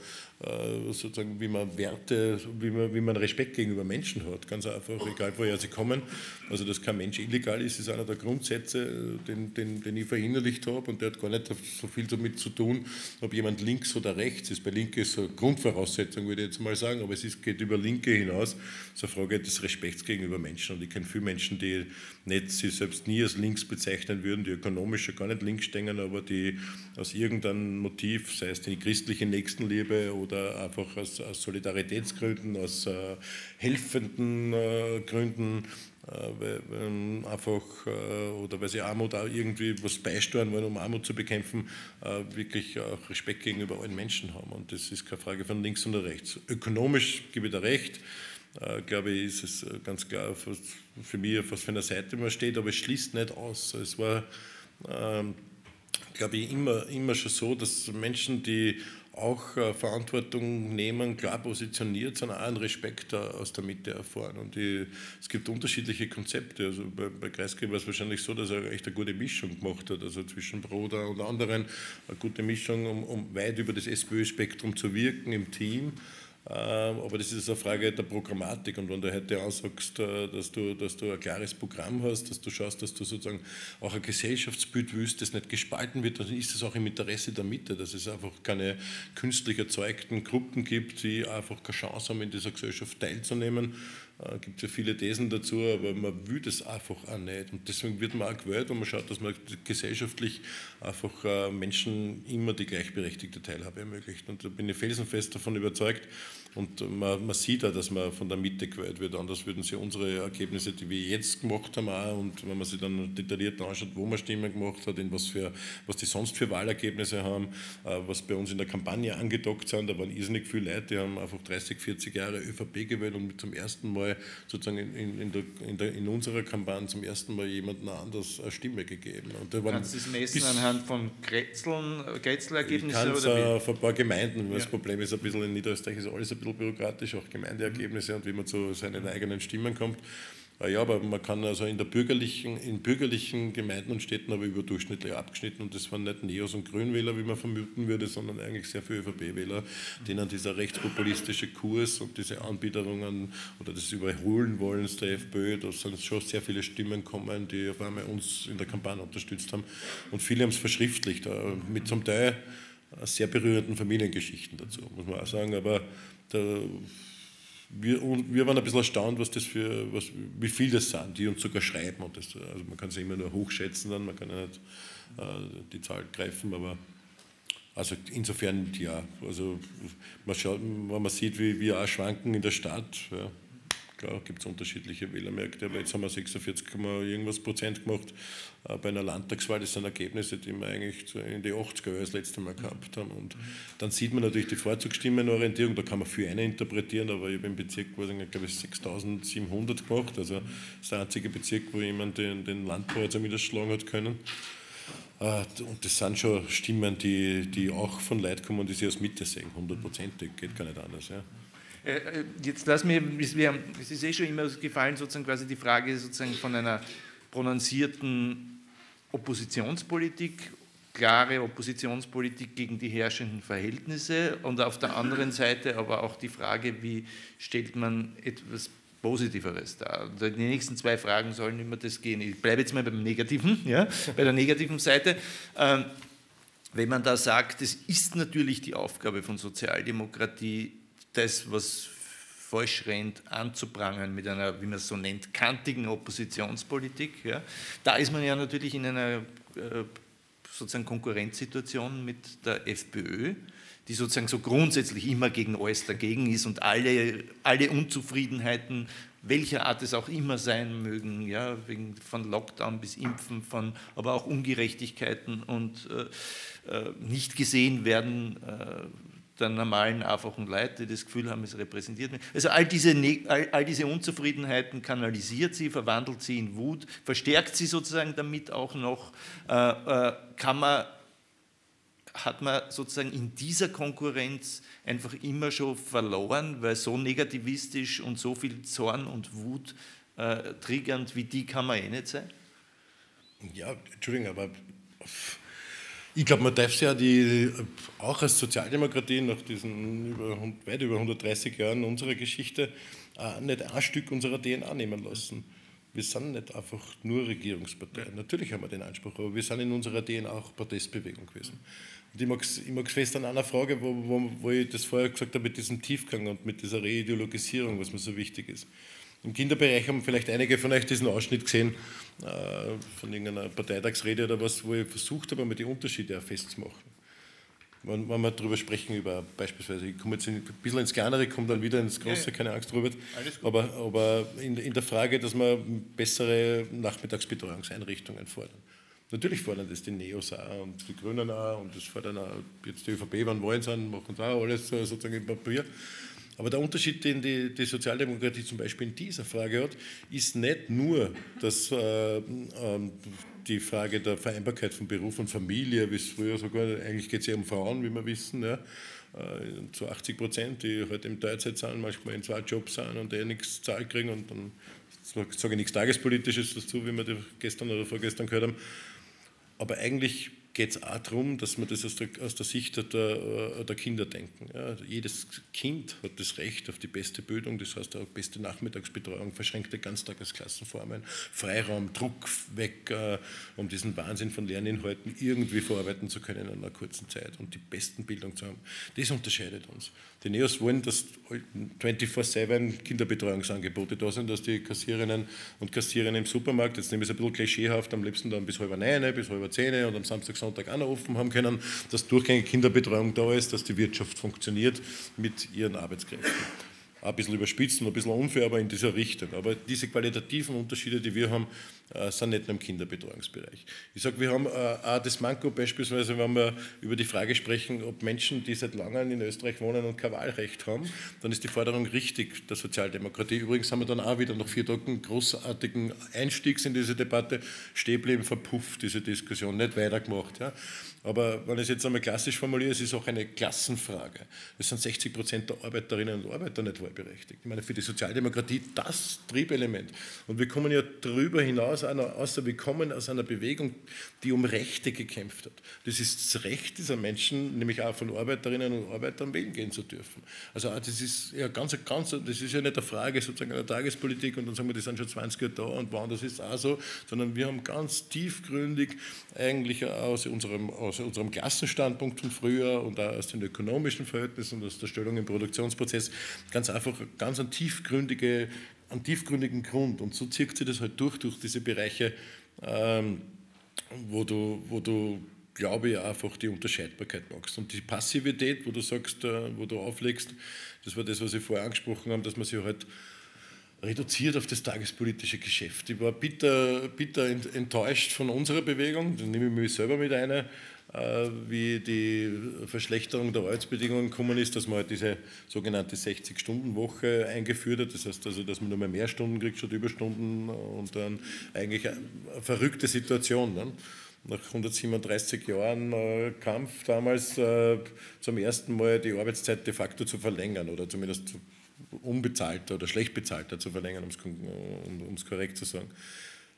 sozusagen, wie man Werte, wie man, wie man Respekt gegenüber Menschen hat. Ganz einfach, egal woher sie kommen. Also, dass kein Mensch illegal ist, ist einer der Grundsätze, den, den, den ich verinnerlicht habe und der hat gar nicht so viel damit zu tun, ob jemand links oder rechts ist. Bei Linke ist so eine Grundvoraussetzung, würde ich jetzt mal sagen, aber es ist, geht über Linke hinaus. Ist eine Frage des Respekts gegenüber Menschen. Und ich kenne viele Menschen, die nicht sich selbst nie als links bezeichnen würden, die ökonomisch ja gar nicht links stehen, aber die aus irgendeinem Motiv, sei es die christliche Nächstenliebe oder einfach aus, aus Solidaritätsgründen, aus äh, helfenden äh, Gründen, äh, einfach äh, oder weil sie Armut auch irgendwie was beisteuern wollen, um Armut zu bekämpfen, äh, wirklich auch Respekt gegenüber allen Menschen haben. Und das ist keine Frage von links oder rechts. Ökonomisch gebe ich da recht. glaube ich, ist es ganz klar für mich, auf was für einer Seite man steht, aber es schließt nicht aus. Es war, ähm, glaube ich, immer, immer schon so, dass Menschen, die auch äh, Verantwortung nehmen, klar positioniert, sondern auch einen Respekt aus der Mitte erfahren. Und die, es gibt unterschiedliche Konzepte. Also bei, bei Kreisky war es wahrscheinlich so, dass er echt eine gute Mischung gemacht hat, also zwischen Broder und anderen eine gute Mischung, um, um weit über das SPÖ-Spektrum zu wirken im Team aber das ist eine Frage der Programmatik. Und wenn du heute aussagst, äh, dass du, dass du ein klares Programm hast, dass du schaust, dass du sozusagen auch ein Gesellschaftsbild willst, das nicht gespalten wird, dann ist es auch im Interesse der Mitte, dass es einfach keine künstlich erzeugten Gruppen gibt, die einfach keine Chance haben, in dieser Gesellschaft teilzunehmen äh, gibt ja viele Thesen dazu, aber man will das einfach auch nicht. Und deswegen wird man auch gewählt, wenn man schaut, dass man gesellschaftlich einfach äh, Menschen immer die gleichberechtigte Teilhabe ermöglicht. Und da bin ich felsenfest davon überzeugt. Und man, man sieht auch, dass man von der Mitte gewählt wird. Anders würden sie unsere Ergebnisse, die wir jetzt gemacht haben, auch, und wenn man sich dann detailliert anschaut, wo man Stimmen gemacht hat, in was, für, was die sonst für Wahlergebnisse haben, äh, was bei uns in der Kampagne angedockt sind, da waren irrsinnig viele Leute, die haben einfach 30, 40 Jahre ÖVP gewählt und zum ersten Mal sozusagen in, in, der, in, der, in, unserer Kampagne zum ersten Mal jemandem anders eine Stimme gegeben. Und da waren Kannst du das messen anhand von Kretzeln, Kretzelergebnissen? Ich kann es auf ein paar Gemeinden, weil ja. das Problem ist ein bisschen in Niederösterreich ist alles ein bisschen bürokratisch, auch Gemeindeergebnisse und wie man zu seinen eigenen Stimmen kommt. Ah ja, aber man kann also in, der bürgerlichen, in bürgerlichen Gemeinden und Städten aber überdurchschnittlich abgeschnitten und das waren nicht Neos und Grünwähler, wie man vermuten würde, sondern eigentlich sehr viele ÖVP-Wähler, denen dieser rechtspopulistische Kurs und diese Anbiederungen oder das Überholen wollens der FPÖ, da sind schon sehr viele Stimmen kommen, die auf einmal uns in der Kampagne unterstützt haben und viele haben es verschriftlicht, äh, mit zum Teil sehr berührenden Familiengeschichten dazu, muss man auch sagen, aber da wir, wir waren ein bisschen erstaunt, was das für, was, wie viel das sind, die uns sogar schreiben. Und das, also man kann es immer nur hochschätzen, dann, man kann ja nicht äh, die Zahl greifen, aber also insofern ja. Also man schaut, wenn man sieht, wie wir auch schwanken in der Stadt, ja, Klar gibt es unterschiedliche Wählermärkte, aber jetzt haben wir 46, irgendwas Prozent gemacht äh, bei einer Landtagswahl. Das sind Ergebnisse, die wir eigentlich in die 80er das letzte Mal gehabt haben. Und dann sieht man natürlich die Vorzugsstimmenorientierung, da kann man viel eine interpretieren, aber ich habe im Bezirk, glaube ich, 6700 gemacht. Also das ist der einzige Bezirk, wo jemand den, den zumindest schlagen hat können. Äh, und das sind schon Stimmen, die, die auch von Leuten kommen, die sich aus Mitte sehen, hundertprozentig, geht gar nicht anders. Ja. Äh, äh, jetzt lass mir, es ist eh schon immer gefallen, sozusagen quasi die Frage sozusagen von einer prononcierten Oppositionspolitik, klare Oppositionspolitik gegen die herrschenden Verhältnisse und auf der anderen *laughs* Seite aber auch die Frage, wie stellt man etwas Positiveres dar. Die nächsten zwei Fragen sollen immer das gehen. Ich bleibe jetzt mal beim Negativen, ja, bei der negativen Seite. Ähm, wenn man da sagt, es ist natürlich die Aufgabe von Sozialdemokratie, das, was falsch rennt, anzuprangern mit einer, wie man es so nennt, kantigen Oppositionspolitik. Ja. Da ist man ja natürlich in einer äh, sozusagen Konkurrenzsituation mit der FPÖ, die sozusagen so grundsätzlich immer gegen alles dagegen ist und alle, alle Unzufriedenheiten, welcher Art es auch immer sein mögen, ja, wegen, von Lockdown bis Impfen, von, aber auch Ungerechtigkeiten und äh, äh nicht gesehen werden äh, der normalen, einfachen Leute, die das Gefühl haben, es repräsentiert mich. Also all diese, ne-, all, all diese Unzufriedenheiten kanalisiert sie, verwandelt sie in Wut, verstärkt sie sozusagen damit auch noch, äh, äh, kann man, hat man sozusagen in dieser Konkurrenz einfach immer schon verloren, weil so negativistisch und so viel Zorn und Wut äh, triggernd wie die kann man eh nicht sein? Ja, Entschuldigung, aber ich glaube, man darf ja die, auch als Sozialdemokratie nach diesen über, weit über 130 Jahren unserer Geschichte äh, nicht ein Stück unserer DNA nehmen lassen. Wir sind nicht einfach nur Regierungspartei. Natürlich haben wir den Anspruch, aber wir sind in unserer DNA auch Protestbewegung gewesen. Und ich mag es fest an einer Frage, wo, wo, wo ich das vorher gesagt habe, mit diesem Tiefgang und mit dieser Reideologisierung, was mir so wichtig ist. Im Kinderbereich haben vielleicht einige von euch diesen Ausschnitt gesehen äh, von irgendeiner Parteitagsrede oder was, wo ich versucht habe, mal die Unterschiede festzumachen. Wenn, wenn wir darüber sprechen, über beispielsweise, ich komme jetzt ein bisschen ins Kleinere, komme dann wieder ins Große, ja, keine Angst, Robert. Aber, aber in, in, der Frage, dass wir bessere Nachmittagsbetreuungseinrichtungen fordern. Natürlich fordern das die Neos auch und die Grünen auch und das fordern auch jetzt die ÖVP, wenn wollen sind, machen sie auch alles sozusagen im Papier. Aber der Unterschied, den die, die, Sozialdemokratie zum Beispiel in dieser Frage hat, ist nicht nur dass, äh, äh, die Frage der Vereinbarkeit von Beruf und Familie, wie es früher sogar, eigentlich geht es ja um Frauen, wie wir wissen, ja, äh, zu 80 Prozent, die halt im Teilzeit sind, manchmal in zwei Jobs sind und eh nichts zahlt kriegen und dann sage ich nichts Tagespolitisches dazu, wie wir gestern oder vorgestern gehört haben. Aber eigentlich geht es auch darum, dass wir das aus der, aus der Sicht der, äh, der, Kinder denken. Ja, jedes Kind hat das Recht auf die beste Bildung, das heißt auch beste Nachmittagsbetreuung, verschränkte Ganztagesklassenformen, Freiraum, Druck weg, äh, um diesen Wahnsinn von Lerninhalten irgendwie verarbeiten zu können in einer kurzen Zeit und die besten Bildung zu haben. Das unterscheidet uns. Die Neos wollen, dass 24-7 Kinderbetreuungsangebote da sind, dass die Kassiererinnen und Kassierer im Supermarkt, jetzt nehme ich es ein bisschen klischeehaft, am liebsten dann bis halb neun, bis halb zehn und am Samstag, Sonntag auch noch offen haben können, dass durchgängige Kinderbetreuung da ist, dass die Wirtschaft funktioniert mit ihren Arbeitskräften ein bisschen überspitzt und ein bisschen unfair, aber in dieser Richtung. Aber diese qualitativen Unterschiede, die wir haben, sind nicht nur im Kinderbetreuungsbereich. Ich sage, wir haben äh, auch das Manko beispielsweise, wenn wir über die Frage sprechen, ob Menschen, die seit langem in Österreich wohnen und kein Wahlrecht haben, dann ist die Forderung richtig der Sozialdemokratie. Übrigens haben wir dann auch wieder nach vier Tagen großartigen Einstiegs in diese Debatte stehen verpufft diese Diskussion, nicht weitergemacht. Ja. Aber wenn ich es jetzt einmal klassisch formuliere, es ist auch eine Klassenfrage. Es sind 60 Prozent der Arbeiterinnen und Arbeiter nicht wahlberechtigt. Ich meine, für die Sozialdemokratie das Triebelement. Und wir kommen ja darüber hinaus, außer wir kommen aus einer Bewegung, die um Rechte gekämpft hat. Das ist das Recht dieser Menschen, nämlich auch von Arbeiterinnen und Arbeitern wählen gehen zu dürfen. Also das ist ja ganz, ganz, das ist ja nicht eine Frage sozusagen einer Tagespolitik und dann sagen wir, die sind schon 20 Jahre da und woanders ist es auch so, sondern wir haben ganz tiefgründig eigentlich aus unserem aus aus unserem Klassenstandpunkt von früher und auch aus den ökonomischen Verhältnissen und aus der Stellung im Produktionsprozess ganz einfach ganz einen, tiefgründige, einen tiefgründigen Grund. Und so zieht sich das halt durch, durch diese Bereiche, ähm, wo du, wo du glaube ich, einfach die Unterscheidbarkeit magst. Und die Passivität, wo du sagst, äh, wo du auflegst, das war das, was ich vorher angesprochen habe, dass man sich halt reduziert auf das tagespolitische Geschäft. Ich war bitter, bitter enttäuscht von unserer Bewegung, da nehme ich mich selber mit ein, wie die Verschlechterung der Arbeitsbedingungen gekommen ist, dass man halt diese sogenannte 60-Stunden-Woche eingeführt hat. Das heißt also, dass man nur mehr, mehr Stunden kriegt statt Überstunden und dann eigentlich eine verrückte Situation. Ne? Nach 137 Jahren äh, Kampf damals äh, zum ersten Mal die Arbeitszeit de facto zu verlängern oder zumindest unbezahlter oder schlecht bezahlter zu verlängern, um es korrekt zu sagen.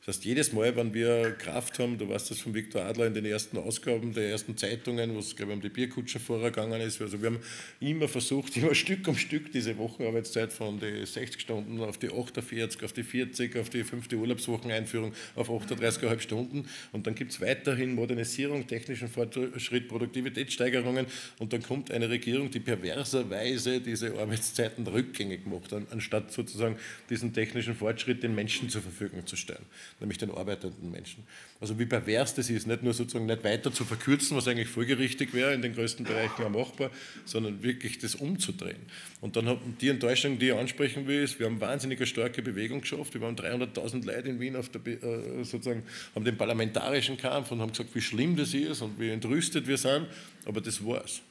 Das heißt, jedes Mal, wenn wir Kraft haben, du weißt das von Viktor Adler in den ersten Ausgaben der ersten Zeitungen, wo es, glaube ich, um die Bierkutschenfahrer gegangen ist, also wir haben immer versucht, *laughs* immer Stück um Stück diese Wochenarbeitszeit von die 60 Stunden auf die 48, auf die 40, auf die fünfte Urlaubswocheneinführung auf 38,5 Stunden und dann gibt es weiterhin Modernisierung, technischen Fortschritt, Produktivitätssteigerungen und dann kommt eine Regierung, die perverserweise diese Arbeitszeiten rückgängig macht, anstatt sozusagen diesen technischen Fortschritt den Menschen zur Verfügung zu stellen. Nämlich den arbeitenden Menschen. Also wie pervers das ist, nicht nur sozusagen nicht weiter zu verkürzen, was eigentlich folgerichtig wäre, in den größten Bereichen auch machbar, sondern wirklich das umzudrehen. Und dann haben die Enttäuschung, die ich ansprechen will, ist, wir haben wahnsinnig eine starke Bewegung geschafft. Wir waren 300.000 Leute in Wien auf der, äh, sozusagen, haben den parlamentarischen Kampf und haben gesagt, wie schlimm das ist und wie entrüstet wir sind, aber das war's.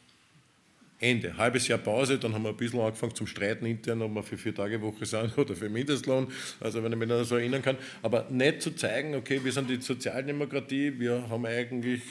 Ende. Halbes Jahr Pause, dann haben wir ein bisschen angefangen zum Streiten intern, ob wir für vier Tage Woche sind *laughs* oder für Mindestlohn, also wenn ich mich noch so erinnern kann. Aber nicht zu zeigen, okay, wir sind die Sozialdemokratie, wir haben eigentlich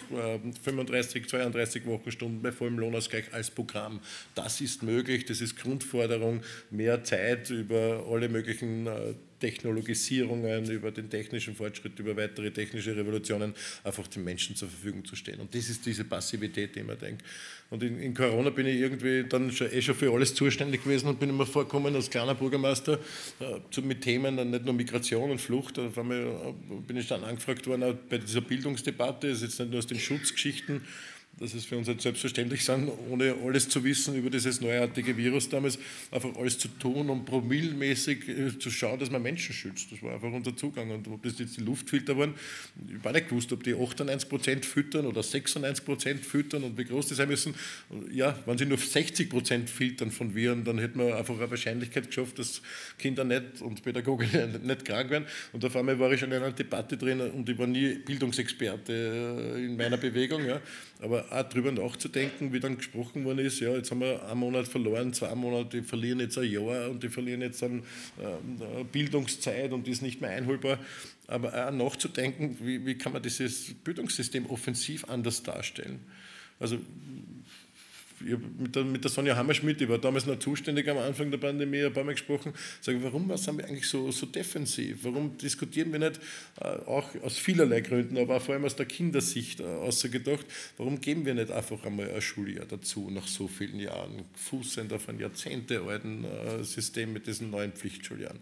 35, ähm, 32 Wochenstunden bei vollem Lohnausgleich als Programm. Das ist möglich, das ist Grundforderung, mehr Zeit über alle möglichen äh, Technologisierungen, über den technischen Fortschritt, über weitere technische Revolutionen einfach den Menschen zur Verfügung zu stehen. Und das ist diese Passivität, die man denkt. Und in, in, Corona bin ich irgendwie dann schon, eh schon für alles zuständig gewesen und bin immer vorgekommen als kleiner Bürgermeister äh, mit Themen, dann nicht nur Migration und Flucht. Auf einmal äh, bin ich dann angefragt worden, auch bei dieser Bildungsdebatte, ist jetzt nicht nur aus den Schutzgeschichten, dass es für uns jetzt selbstverständlich sind, ohne alles zu wissen über dieses neuartige Virus damals, einfach alles zu tun, um promillmäßig äh, zu schauen, dass man Menschen schützt. Das war einfach unser Zugang. Und ob das jetzt die Luftfilter waren, ich war nicht gewusst, ob die 98 Prozent füttern oder 96 Prozent füttern und wie groß die sein müssen. Ja, wenn sie nur 60 Prozent filtern von Viren, dann hätten wir einfach eine Wahrscheinlichkeit geschafft, dass Kinder nicht und Pädagogen *laughs* nicht krank werden. Und auf einmal war ich schon in einer Debatte drin und ich war nie Bildungsexperte äh, in meiner Bewegung. Ja. Aber auch darüber nachzudenken, wie dann gesprochen worden ist, ja, jetzt haben wir einen Monat verloren, zwei Monate, die verlieren jetzt ein Jahr und die verlieren jetzt an äh, Bildungszeit und die ist nicht mehr einholbar. Aber auch nachzudenken, wie, wie kann man dieses Bildungssystem offensiv anders darstellen. Also ich mit der, mit der Sonja Hammerschmidt, die war damals noch zuständig am Anfang der Pandemie, ein paar Mal gesprochen, sage, warum sind wir eigentlich so, so defensiv? Warum diskutieren wir nicht, äh, auch aus vielerlei Gründen, aber vor allem aus der Kindersicht äh, ausgedacht, warum geben wir nicht einfach einmal ein Schuljahr dazu, nach so vielen Jahren, fußend auf ein jahrzehntealten äh, System mit diesen neuen Pflichtschuljahren?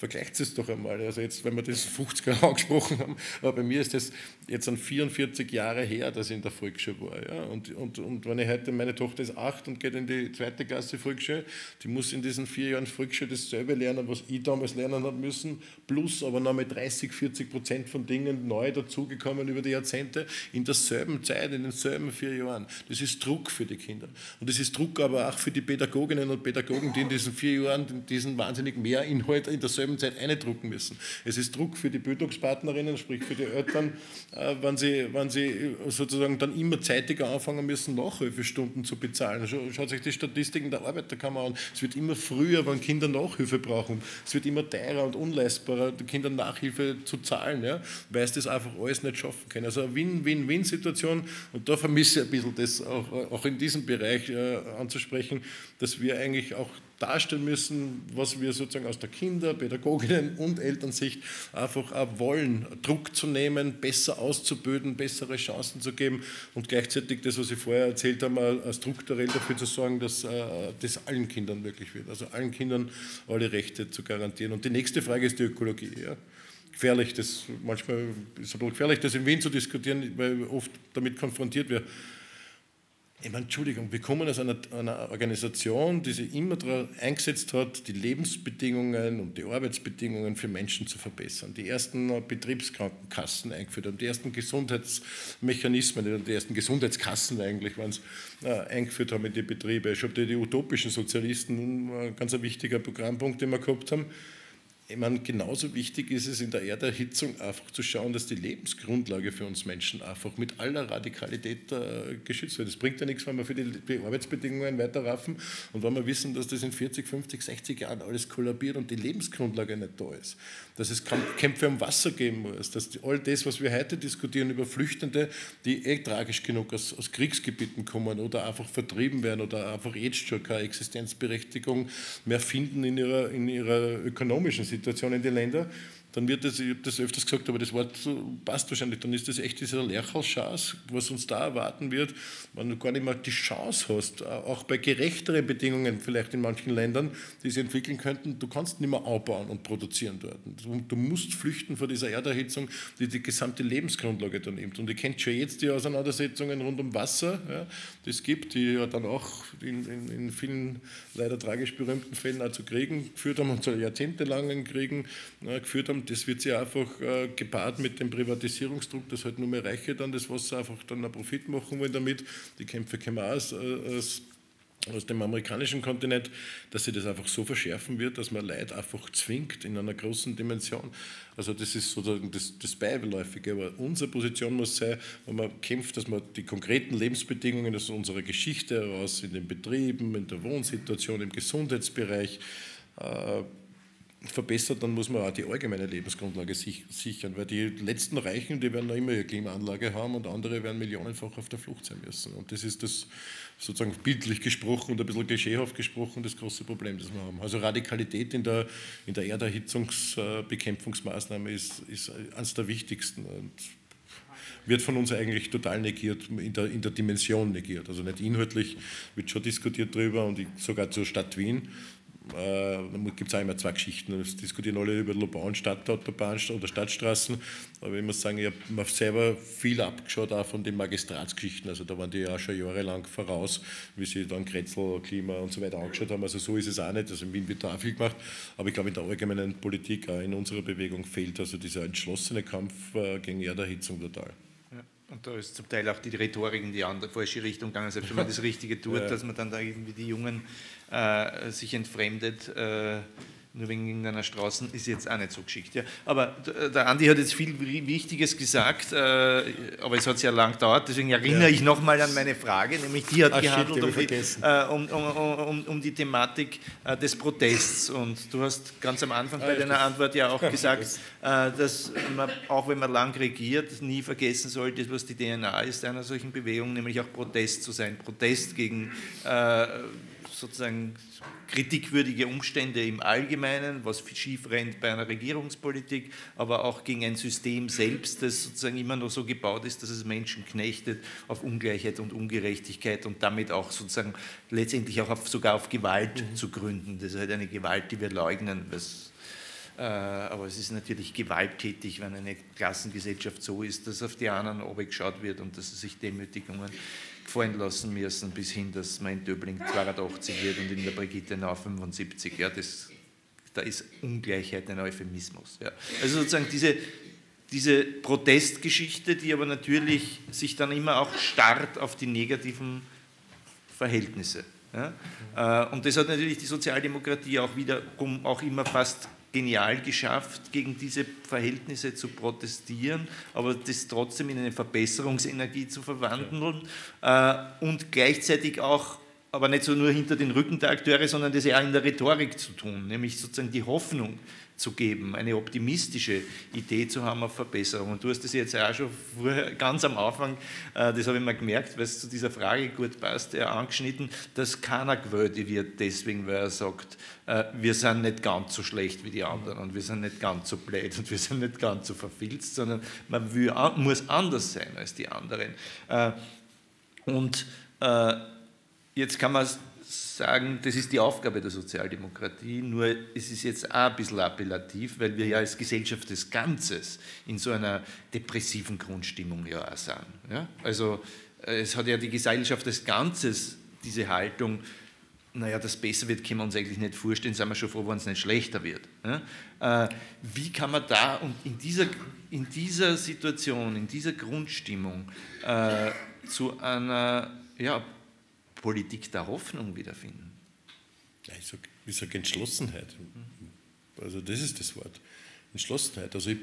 Vergleicht es doch einmal. Also jetzt, wenn wir das 50er *laughs* angesprochen haben, aber bei mir ist das jetzt an 44 Jahre her, dass ich in der Volksschule war. Ja? Und, und, und wenn ich heute, meine Tochter ist acht und geht in die zweite Klasse Volksschule, die muss in diesen vier Jahren Volksschule dasselbe lernen, was ich damals lernen habe müssen, plus aber noch mit 30, 40 Prozent von Dingen neu dazugekommen über die Jahrzehnte, in derselben Zeit, in denselben vier Jahren. Das ist Druck für die Kinder. Und das ist Druck aber auch für die Pädagoginnen und Pädagogen, die in diesen vier Jahren diesen wahnsinnig mehr Inhalt in derselben derselben Zeit eindrucken müssen. Es ist Druck für die Bildungspartnerinnen, sprich für die Eltern, äh, wenn sie, wenn sie sozusagen dann immer zeitiger anfangen müssen, Nachhilfestunden zu bezahlen. Schaut sich die Statistiken der Arbeiterkammer an. Es wird immer früher, wenn Kinder Nachhilfe brauchen. Es wird immer teurer und unleistbarer, den Kindern Nachhilfe zu zahlen, ja, weil sie das einfach alles nicht schaffen können. Also eine Win-Win-Win-Situation und da vermisse ich ein bisschen das auch, auch in diesem Bereich äh, anzusprechen, dass wir eigentlich auch darstellen müssen, was wir sozusagen aus der Kinder-, Pädagoginnen- und Elternsicht einfach auch wollen, Druck zu nehmen, besser auszubilden, bessere Chancen zu geben und gleichzeitig das, was ich vorher erzählt habe, strukturell dafür zu sorgen, dass äh, das allen Kindern möglich wird, also allen Kindern alle Rechte zu garantieren. Und die nächste Frage ist die Ökologie. Ja gefährlich, das manchmal ist es ein bisschen gefährlich, das in Wien zu diskutieren, weil oft damit konfrontiert wird. Ich meine, Entschuldigung, wir kommen aus einer, einer, Organisation, die sich immer darauf eingesetzt hat, die Lebensbedingungen und die Arbeitsbedingungen für Menschen zu verbessern. Die ersten Betriebskrankenkassen eingeführt haben, die ersten Gesundheitsmechanismen, die ersten Gesundheitskassen eigentlich waren es, äh, eingeführt haben in die Betriebe. Ich habe die, die utopischen Sozialisten, ein ganz wichtiger Programmpunkt, den wir gehabt haben ich meine, genauso wichtig ist es in der Erderhitzung einfach zu schauen, dass die Lebensgrundlage für uns Menschen einfach mit aller Radikalität äh, geschützt wird. Es bringt ja nichts, wenn wir für die, die Arbeitsbedingungen weiter raffen und wenn wir wissen, dass das in 40, 50, 60 Jahren alles kollabiert und die Lebensgrundlage nicht da ist. Dass es Kämpfe um Wasser geben muss, dass all das, was wir heute diskutieren über Flüchtende, die eh tragisch genug aus, aus Kriegsgebieten kommen oder einfach vertrieben werden oder einfach jetzt schon keine Existenzberechtigung mehr finden in ihrer, in ihrer ökonomischen Situation Situation in den Ländern dann wird das, ich habe das öfters gesagt, aber das Wort passt wahrscheinlich, dann ist das echt dieser Lerchalschance, was uns da erwarten wird, wenn du gar nicht mehr die Chance hast, auch bei gerechteren Bedingungen vielleicht in manchen Ländern, die sie entwickeln könnten, du kannst nicht mehr aufbauen und produzieren dort. Du musst flüchten vor dieser Erderhitzung, die die gesamte Lebensgrundlage dann nimmt. Und ihr kennt schon jetzt die Auseinandersetzungen rund um Wasser, ja, die es gibt, die ja dann auch in, in, in vielen leider tragisch berühmten Fällen auch zu Kriegen geführt haben und zu jahrzehntelangen Kriegen ja, geführt haben, ähm, das wird sich einfach äh, gepaart mit dem Privatisierungsdruck, dass halt nur mehr Reiche dann das Wasser einfach dann einen Profit machen wollen damit. Die Kämpfe wir aus, äh, aus aus dem amerikanischen Kontinent, dass sich das einfach so verschärfen wird, dass man Leid einfach zwingt in einer großen Dimension. Also das ist sozusagen das, das Beiläufige. Aber unsere Position muss sein, wenn man kämpft, dass man die konkreten Lebensbedingungen aus unserer Geschichte heraus in den Betrieben, in der Wohnsituation, im Gesundheitsbereich äh, verbessert, dann muss man auch die allgemeine Lebensgrundlage sichern, weil die letzten Reichen, die werden noch immer ihre Klimaanlage haben und andere werden millionenfach auf der Flucht sein müssen. Und das ist das sozusagen bildlich gesprochen und ein bisschen klischeehaft gesprochen das große Problem, das wir haben. Also Radikalität in der, in der Erderhitzungsbekämpfungsmaßnahme ist, ist eines der wichtigsten und wird von uns eigentlich total negiert, in der, in der Dimension negiert. Also nicht inhaltlich, wird schon diskutiert darüber und sogar zur Stadt Wien äh, da gibt es auch immer zwei Geschichten. Es diskutieren alle über Lobau Stadtautobahn oder Stadtstraßen. Aber ich muss sagen, ich habe selber viel abgeschaut auch von den Magistratsgeschichten. Also da waren die ja schon jahrelang voraus, wie sie dann Kretzel, Klima und so weiter angeschaut haben. Also so ist es auch nicht. Also in Wien wird da auch viel gemacht. Aber ich glaube, in der allgemeinen Politik, auch in unserer Bewegung, fehlt also dieser entschlossene Kampf äh, gegen Erderhitzung total. Und da ist zum Teil auch die Rhetorik in die andere falsche Richtung gegangen, selbst wenn man das *laughs* Richtige tut, ja. dass man dann da irgendwie die Jungen äh, sich entfremdet. Äh, nur wegen irgendeiner Straßen ist jetzt auch nicht so geschickt. Ja. Aber der Andi hat jetzt viel Wichtiges gesagt, äh, aber es hat sehr lang gedauert, deswegen erinnere ja. ich nochmal an meine Frage, nämlich die hat Ach, gehandelt um, die, äh, um, um, um, die Thematik äh, des Protests. Und du hast ganz am Anfang bei deiner Antwort ja auch gesagt, dass man, auch wenn man lang regiert, nie vergessen sollte, was die DNA ist einer solchen Bewegung, nämlich auch Protest zu sein. Protest gegen sozusagen kritikwürdige Umstände im Allgemeinen, was schief rennt bei einer Regierungspolitik, aber auch gegen ein System selbst, das sozusagen immer noch so gebaut ist, dass es Menschen knechtet auf Ungleichheit und Ungerechtigkeit und damit auch sozusagen letztendlich auch auf, sogar auf Gewalt mhm. zu gründen. Das ist halt eine Gewalt, die wir leugnen, was äh, aber es ist natürlich gewalttätig, wenn eine Klassengesellschaft so ist, dass auf die anderen geschaut wird und dass es sich Demütigungen gefallen lassen müssen, bis hin, dass mein Döbling 82 wird und in der Brigitte Nau 75. Ja, das, da ist Ungleichheit ein Euphemismus. Ja. Also sozusagen diese, diese Protestgeschichte, die aber natürlich sich dann immer auch starrt auf die negativen Verhältnisse. Ja. Äh, und das hat natürlich die Sozialdemokratie auch wiederum auch immer fast genial geschafft, gegen diese Verhältnisse zu protestieren, aber das trotzdem in eine Verbesserungsenergie zu verwandeln äh, und gleichzeitig auch, aber nicht so nur hinter den Rücken der Akteure, sondern das auch in der Rhetorik zu tun, nämlich sozusagen die Hoffnung zu geben, eine optimistische Idee zu haben auf Verbesserung. Und du hast das jetzt ja auch schon vorher, ganz am Anfang, äh, das habe ich mal gemerkt, weil es zu dieser Frage gut passt, angeschnitten, dass keiner gewählt wird deswegen, weil er sagt, äh, wir sind nicht ganz so schlecht wie die anderen und wir sind nicht ganz so blöd und wir sind nicht ganz so verfilzt, sondern man will, muss anders sein als die anderen. Äh, und jetzt kann man sagen, das ist die Aufgabe der Sozialdemokratie, nur es ist jetzt auch ein bisschen appellativ, weil wir ja als Gesellschaft des Ganzes in so einer depressiven Grundstimmung ja auch sind. Ja? Also äh, es hat ja die Gesellschaft des Ganzes diese Haltung, naja, das besser wird, können wir uns eigentlich nicht vorstellen, sind wir schon froh, wenn es nicht schlechter wird. Ja? Äh, wie kann man da und in dieser, in dieser Situation, in dieser Grundstimmung äh, zu einer ja, Politik der Hoffnung wiederfinden? Ja, ich sage sag Entschlossenheit. Also das ist das Wort. Entschlossenheit. Also ich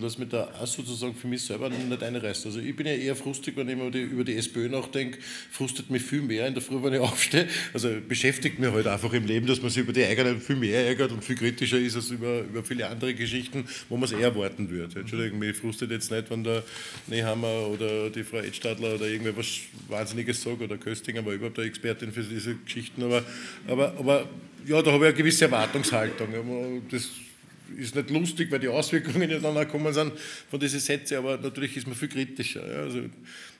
lasse mich da auch sozusagen für mich selber nicht einreißen. Also ich bin ja eher frustig, wenn ich über über die SPÖ nachdenke, frustet mich viel mehr in der Früh, wenn ich *laughs* aufstehe. Also beschäftigt mich halt einfach im Leben, dass man sich über die eigenen viel mehr ärgert und viel kritischer ist als über, über viele andere Geschichten, wo man es eher erwarten würde. Entschuldigung, mich frustet jetzt nicht, wenn der Nehammer oder die Frau Edstadler oder irgendwer was Wahnsinniges sagt oder Köstinger war überhaupt eine Expertin für diese Geschichten, aber, aber, aber ja, da habe ich eine gewisse Erwartungshaltung. Das ist nicht lustig, weil die Auswirkungen ja dann auch kommen sind von diesen Sätzen, aber natürlich ist man viel kritischer. Ja. Also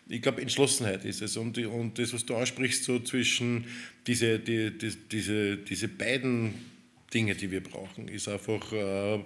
ich glaube, Entschlossenheit ist es. Und, und das, was du ansprichst, so zwischen diese, die, die, diese, diese beiden Dinge, die wir brauchen, ist einfach äh,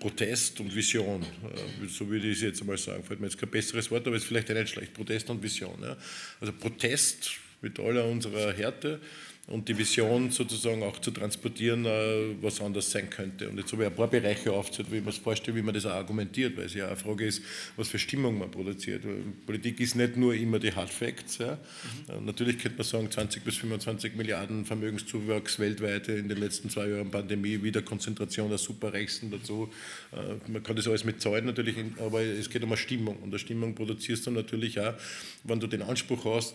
Protest und Vision. Äh, so würde ich es jetzt einmal sagen. Fällt mir jetzt kein besseres Wort, aber es ist vielleicht nicht schlecht. Protest und Vision. Ja. Also Protest mit aller unserer Härte und die Vision sozusagen auch zu transportieren, äh, was anders sein könnte. Und jetzt habe ich ein paar Bereiche aufgezählt, wie man es vorstellt, wie man das auch argumentiert, weil es ja eine Frage ist, was für Stimmung man produziert. Politik ist nicht nur immer die Hard Facts. Ja. Mhm. Natürlich könnte man sagen, 20 bis 25 Milliarden Vermögenszuwachs weltweit in den letzten zwei Jahren Pandemie, wieder Konzentration der Superreichsten dazu. Äh, man kann das alles mit Zahlen natürlich, aber es geht um eine Stimmung. Und eine Stimmung produzierst du natürlich auch, wenn du den Anspruch hast,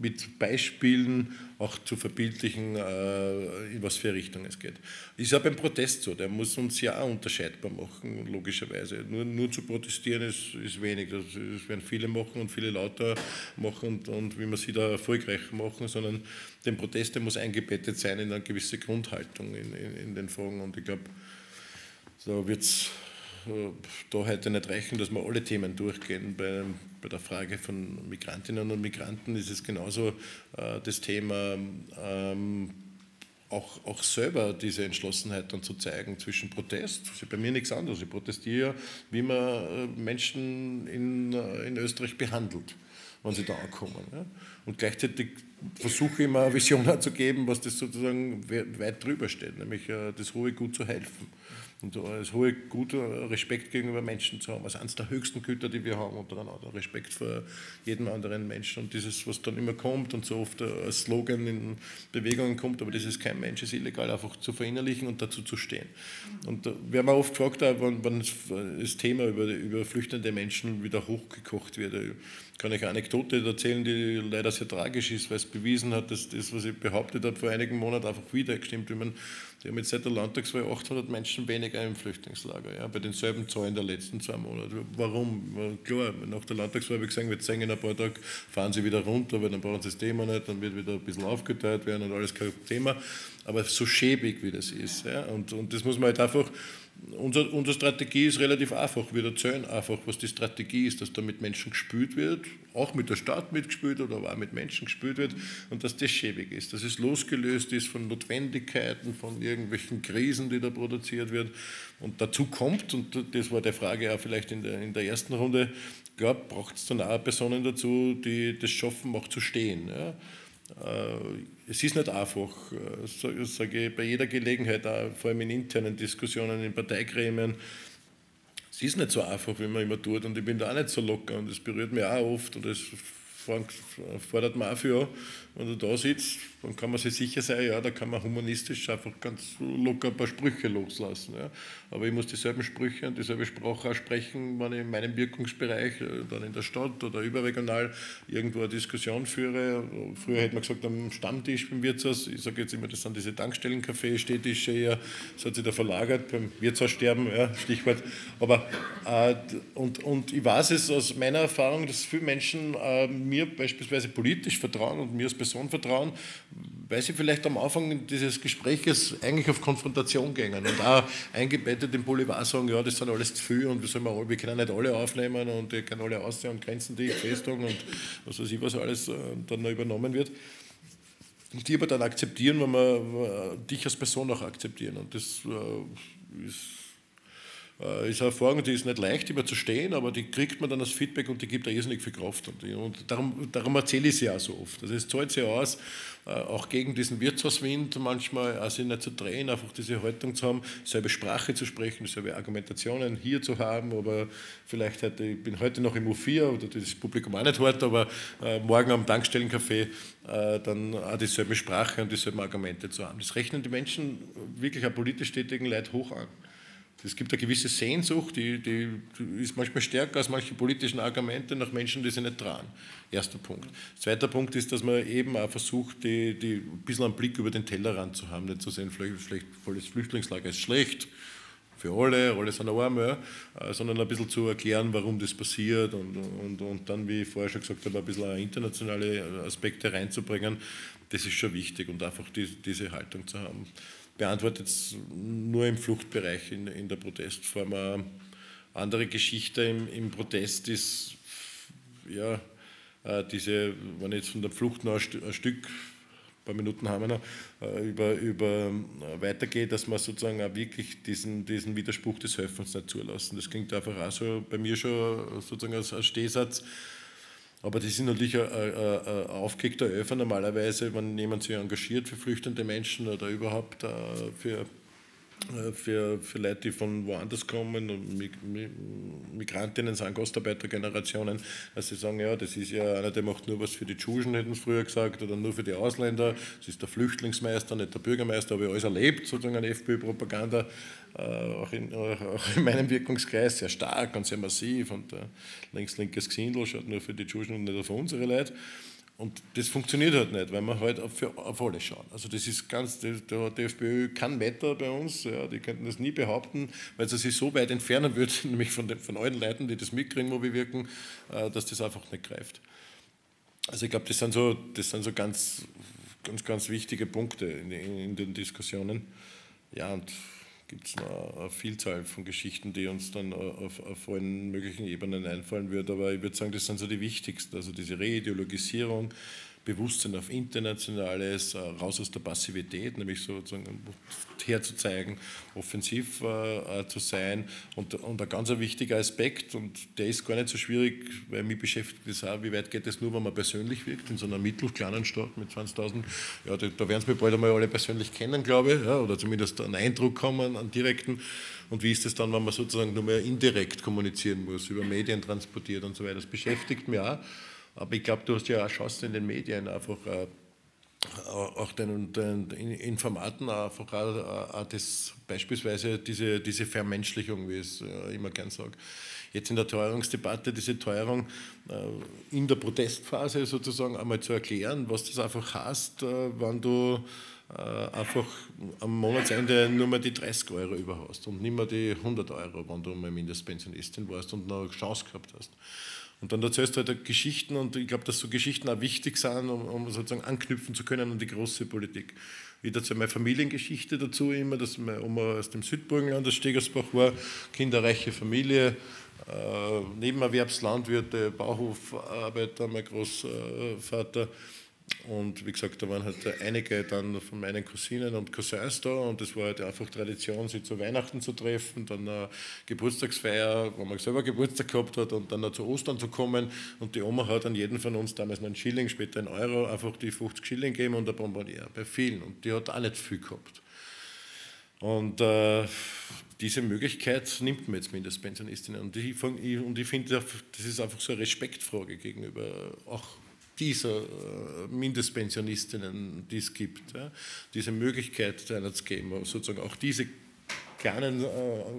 mit Beispielen auch zu verbildlichen, äh, in was für Richtung es geht. Ist ja beim Protest so, der muss uns ja auch unterscheidbar machen, logischerweise. Nur, nur zu protestieren ist, ist wenig, das, das, werden viele machen und viele lauter machen und, und wie man sie da erfolgreich machen, sondern der Protest der muss eingebettet sein in eine gewisse Grundhaltung in, in, in den Fragen und ich glaube, so wird es da heute nicht reichen, dass wir alle Themen durchgehen. Bei, bei der Frage von Migrantinnen und Migranten ist es genauso äh, das Thema, ähm, auch, auch selber diese Entschlossenheit dann zu zeigen zwischen Protest. Das ist bei mir nichts anderes. Ich protestiere, wie man äh, Menschen in, äh, in Österreich behandelt, wenn sie da ankommen. Ja. Und gleichzeitig versuche ich immer eine Vision *laughs* zu geben, was das sozusagen weit drüber steht, nämlich äh, das hohe Gut zu helfen und das hohe Gut, Respekt gegenüber Menschen zu haben, als eines der höchsten Güter, die wir haben, und dann auch der Respekt vor jedem anderen Menschen. Und dieses, was dann immer kommt und so oft als Slogan in Bewegungen kommt, aber das ist kein Mensch, ist illegal, einfach zu verinnerlichen und dazu zu stehen. Und wir haben oft gefragt, wann, wann das Thema über, über flüchtende Menschen wieder hochgekocht wird. Ich kann euch eine Anekdote erzählen, die leider sehr tragisch ist, weil es bewiesen hat, dass das, was ich behauptet habe, vor einigen Monaten einfach wieder gestimmt. Wie man, die haben jetzt seit der Landtagswahl 800 Menschen weniger im Flüchtlingslager, ja, bei denselben Zahlen der letzten zwei Monate. Warum? Klar, nach der Landtagswahl habe ich gesagt, wir zeigen in ein paar Tagen, fahren sie wieder runter, weil dann brauchen sie das Thema nicht, dann wird wieder ein bisschen aufgeteilt werden und alles kein Thema. Aber so schäbig wie das ist. Ja, und, und das muss man halt einfach unser, unsere Strategie ist relativ einfach. Wir erzählen einfach, was die Strategie ist, dass da mit Menschen gespült wird, auch mit der Stadt mitgespült wird, aber auch mit Menschen gespült wird und dass das schäbig ist, dass es losgelöst ist von Notwendigkeiten, von irgendwelchen Krisen, die da produziert wird. Und dazu kommt, und das war der Frage auch vielleicht in der, in der ersten Runde, braucht es dann auch Personen dazu, die das schaffen, auch zu stehen. Ja? Äh, es ist nicht einfach, äh, sage ich bei jeder Gelegenheit, vor allem in internen Diskussionen, in Parteigremien, es ist nicht so einfach, wie man immer tut. Und ich bin da auch nicht so locker. Und es berührt mich auch oft. Und es fordert man auch für, wenn du da sitzt, dann kann man sich sicher sein, ja, da kann man humanistisch einfach ganz locker ein paar Sprüche loslassen. Ja. Aber ich muss dieselben Sprüche und dieselbe Sprache auch sprechen, wenn ich in meinem Wirkungsbereich, äh, dann in der Stadt oder überregional irgendwo eine Diskussion führe. Früher hätte man gesagt, am Stammtisch beim Wirtshaus, ich sage jetzt immer, das sind diese Tankstellencafés, Städtische eher, das hat sich da verlagert, beim Wirtshaussterben, ja, Stichwort. Aber, äh, und, und ich weiß es aus meiner Erfahrung, dass viele Menschen äh, mir beispielsweise politisch vertrauen und mir als Person vertrauen, weil sie vielleicht am Anfang dieses Gespräches eigentlich auf Konfrontation gehen und auch eingebettet im Boulevard sagen, ja, das sind alles zu viel und wir, sollen wir, wir können nicht alle aufnehmen und wir können alle aussehen und Grenzen die festhalten und was weiß ich, was alles äh, dann noch übernommen wird. Und die aber dann akzeptieren, wenn wir dich als Person auch akzeptieren. Und das äh, ist äh, ist eine Erfahrung, die ist nicht leicht, immer zu stehen, aber die kriegt man dann als Feedback und die gibt irrsinnig viel Kraft. Und, und darum, darum erzähle ich sie auch so oft. Also es zahlt sich aus, äh, auch gegen diesen Wirtshauswind manchmal, also nicht zu drehen, einfach diese Haltung zu haben, dieselbe Sprache zu sprechen, dieselbe Argumentationen hier zu haben, aber vielleicht heute, ich bin heute noch im U4 oder das Publikum auch nicht hart, aber äh, morgen am Tankstellencafé äh, dann auch dieselbe Sprache und dieselben Argumente zu haben. Das rechnen die Menschen wirklich auch politisch tätigen Leute hoch an. Es gibt eine gewisse Sehnsucht, die, die, ist manchmal stärker als manche politischen Argumente nach Menschen, die sich nicht trauen. Erster Punkt. Zweiter Punkt ist, dass man eben auch versucht, die, die, ein bisschen einen Blick über den Tellerrand zu haben, nicht zu sehen, vielleicht, vielleicht volles Flüchtlingslager ist schlecht für alle, alle sind arm, ja, äh, sondern ein bisschen zu erklären, warum das passiert und, und, und dann, wie ich vorher schon gesagt habe, ein bisschen internationale Aspekte reinzubringen, das ist schon wichtig und einfach die, diese Haltung zu haben beantwortet nur im Fluchtbereich in, in der Protestform. Eine andere Geschichte im, im Protest ist, ja, äh, diese, wenn ich jetzt von der Flucht noch ein, Stück, ein paar Minuten haben wir noch, äh, über, über äh, weitergeht, dass man sozusagen auch wirklich diesen, diesen Widerspruch des Helfens nicht zulassen. Das klingt einfach auch so bei mir schon sozusagen als, als Stehsatz Aber das ist natürlich ein, ein, ein aufgekickter Öfer normalerweise, wenn jemand sich engagiert für flüchtende Menschen oder überhaupt für äh, für, für Leute, die von woanders kommen Migrantinnen sind Gastarbeitergenerationen, dass sie sagen, ja, das ist ja einer, der macht nur was für die Tschuschen, hätten sie früher gesagt, oder nur für die Ausländer, das ist der Flüchtlingsmeister, nicht der Bürgermeister, habe ich alles erlebt, sozusagen eine FPÖ-Propaganda, äh, auch, in, auch in meinem Wirkungskreis, sehr stark und sehr massiv und äh, links-linkes Gesindel schaut nur für die Tschuschen und nicht auf unsere Leute. Und das funktioniert halt nicht, weil wir halt auf, auf alle schauen. Also das ist ganz, der, der FPÖ kann Wetter bei uns, ja, die könnten das nie behaupten, weil sie sich so weit entfernen würde, *laughs* nämlich von, den, von allen Leuten, die das mitkriegen, wo wir wirken, äh, dass das einfach nicht greift. Also ich glaube, das sind so, das sind so ganz, ganz, ganz wichtige Punkte in, in, in den Diskussionen. Ja, und gibt es eine Vielzahl von Geschichten, die uns dann auf, auf allen möglichen Ebenen einfallen wird. Aber ich würde sagen, das sind so die wichtigsten. Also diese Reideologisierung, Bewusstsein auf Internationales, äh, raus aus der Passivität, nämlich sozusagen herzuzeigen, offensiv äh, äh, zu sein. Und, und ein ganz wichtiger Aspekt, und der ist gar nicht so schwierig, weil mich beschäftigt das auch, wie weit geht es nur, wenn man persönlich wirkt, in so einer mittelkleinen Stadt mit 20.000, ja, da, da werden es mir bald einmal alle persönlich kennen, glaube ich, ja, oder zumindest einen Eindruck kommen, einen direkten. Und wie ist es dann, wenn man sozusagen nur mehr indirekt kommunizieren muss, über Medien transportiert und so weiter? Das beschäftigt mich auch. Aber ich glaube, du hast ja auch Chancen in den Medien einfach äh, auch den, den Informaten einfach auch, auch das, beispielsweise diese, diese Vermenschlichung, wie ich es äh, immer gern sage. Jetzt in der Teuerungsdebatte diese Teuerung äh, in der Protestphase sozusagen einmal zu erklären, was das einfach heißt, wenn du einfach am Monatsende nur mehr die 30 Euro über hast und nicht mehr die 100 Euro, wenn du mal Mindestpensionistin warst und noch eine Chance gehabt hast. Und dann erzählst du halt Geschichten und ich glaube, dass so Geschichten auch wichtig sind, um, um, sozusagen anknüpfen zu können an die große Politik. Ich erzähle meine Familiengeschichte dazu immer, dass meine Oma aus dem Südburgenland, aus Stegersbach war, kinderreiche Familie, äh, Nebenerwerbslandwirte, Bauhofarbeiter, mein Großvater. Und wie gesagt, da waren halt einige dann von meinen Cousinen und Cousins da und es war halt einfach Tradition, sie zu Weihnachten zu treffen, dann eine Geburtstagsfeier, wo man selber Geburtstag gehabt hat und dann zu Ostern zu kommen und die Oma hat an jeden von uns damals einen Schilling, später einen Euro, einfach die 50 Schilling gegeben und ein Bonbonier, bei vielen und die hat auch nicht viel gehabt. Und äh, diese Möglichkeit nimmt man jetzt Mindestpensionistinnen. Und ich, und ich finde, das ist einfach so eine Respektfrage gegenüber auch dieser äh, Mindestpensionistinnen, die es gibt, diese Möglichkeit einer zu geben, sozusagen auch diese kleinen äh,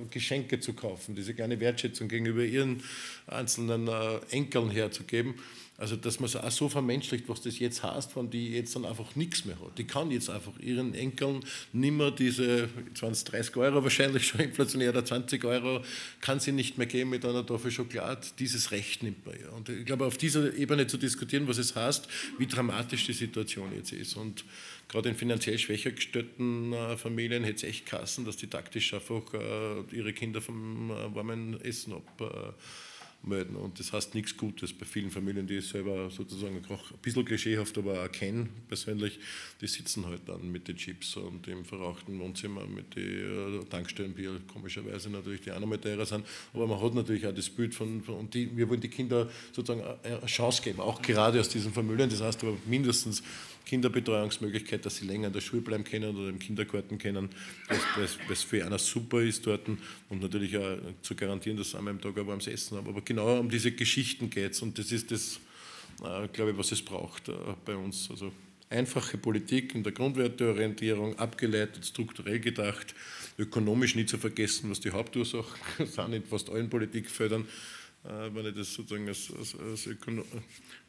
Geschenke zu kaufen, diese kleine Wertschätzung gegenüber ihren einzelnen äh, Enkeln herzugeben. Also, dass man es auch so vermenschlicht, was das jetzt heißt, wenn die jetzt dann einfach nichts mehr hat. Die kann jetzt einfach ihren Enkeln nimmer diese 20, 30 Euro wahrscheinlich schon *laughs* inflationär oder 20 Euro, kann sie nicht mehr geben mit einer Tafel Schokolade. Dieses Recht nimmt man ja. Und ich glaube, auf dieser Ebene zu diskutieren, was es heißt, wie dramatisch die Situation jetzt ist. Und gerade in finanziell schwächer gestellten äh, Familien hätte es echt kassen, dass die taktisch einfach äh, ihre Kinder vom äh, warmen Essen ab melden. Und das heißt nichts Gutes bei vielen Familien, die ich selber sozusagen auch ein bisschen klischeehaft, aber auch kenne persönlich, die sitzen halt dann mit den Chips und im verrauchten Wohnzimmer mit den Tankstellenbier, komischerweise natürlich, die auch nochmal teurer sind. Aber man hat natürlich auch das Bild von, von und die, wir wollen die Kinder sozusagen eine Chance geben, auch gerade aus diesen Familien. Das heißt aber mindestens Kinderbetreuungsmöglichkeit, dass sie länger in der Schule bleiben können oder im Kindergarten können, was für einer super ist dort und natürlich auch zu garantieren, dass sie einmal am Tag ein warmes Essen haben. Aber genau um diese Geschichten geht es und das ist das, äh, glaube ich, was es braucht äh, bei uns. Also einfache Politik in der Grundwerteorientierung, abgeleitet, strukturell gedacht, ökonomisch nicht zu vergessen, was die Hauptursachen *laughs* sind in fast allen Politikfeldern äh, wenn ich das sozusagen als, als, als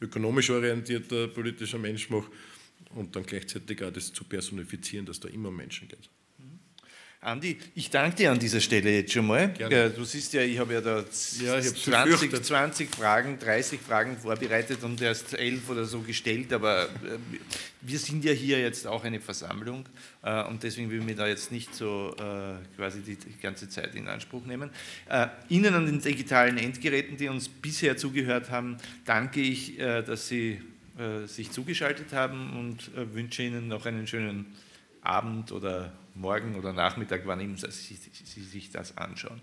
ökonomisch orientierter politischer Mensch mache und dann gleichzeitig auch das zu personifizieren, dass da immer um Menschen geht. Andi, ich danke dir an dieser Stelle jetzt schon mal. Gerne. Du siehst ja, ich habe ja da ja, 20, 20, Fragen, 30 Fragen vorbereitet und erst elf oder so gestellt, aber äh, wir sind ja hier jetzt auch eine Versammlung äh, und deswegen will ich mir da jetzt nicht so äh, quasi die, ganze Zeit in Anspruch nehmen. Ihnen an den digitalen Endgeräten, die uns bisher zugehört haben, danke ich, dass Sie sich zugeschaltet haben und wünsche Ihnen noch einen schönen Abend oder morgen oder Nachmittag, wann immer Sie, Sie sich das anschauen.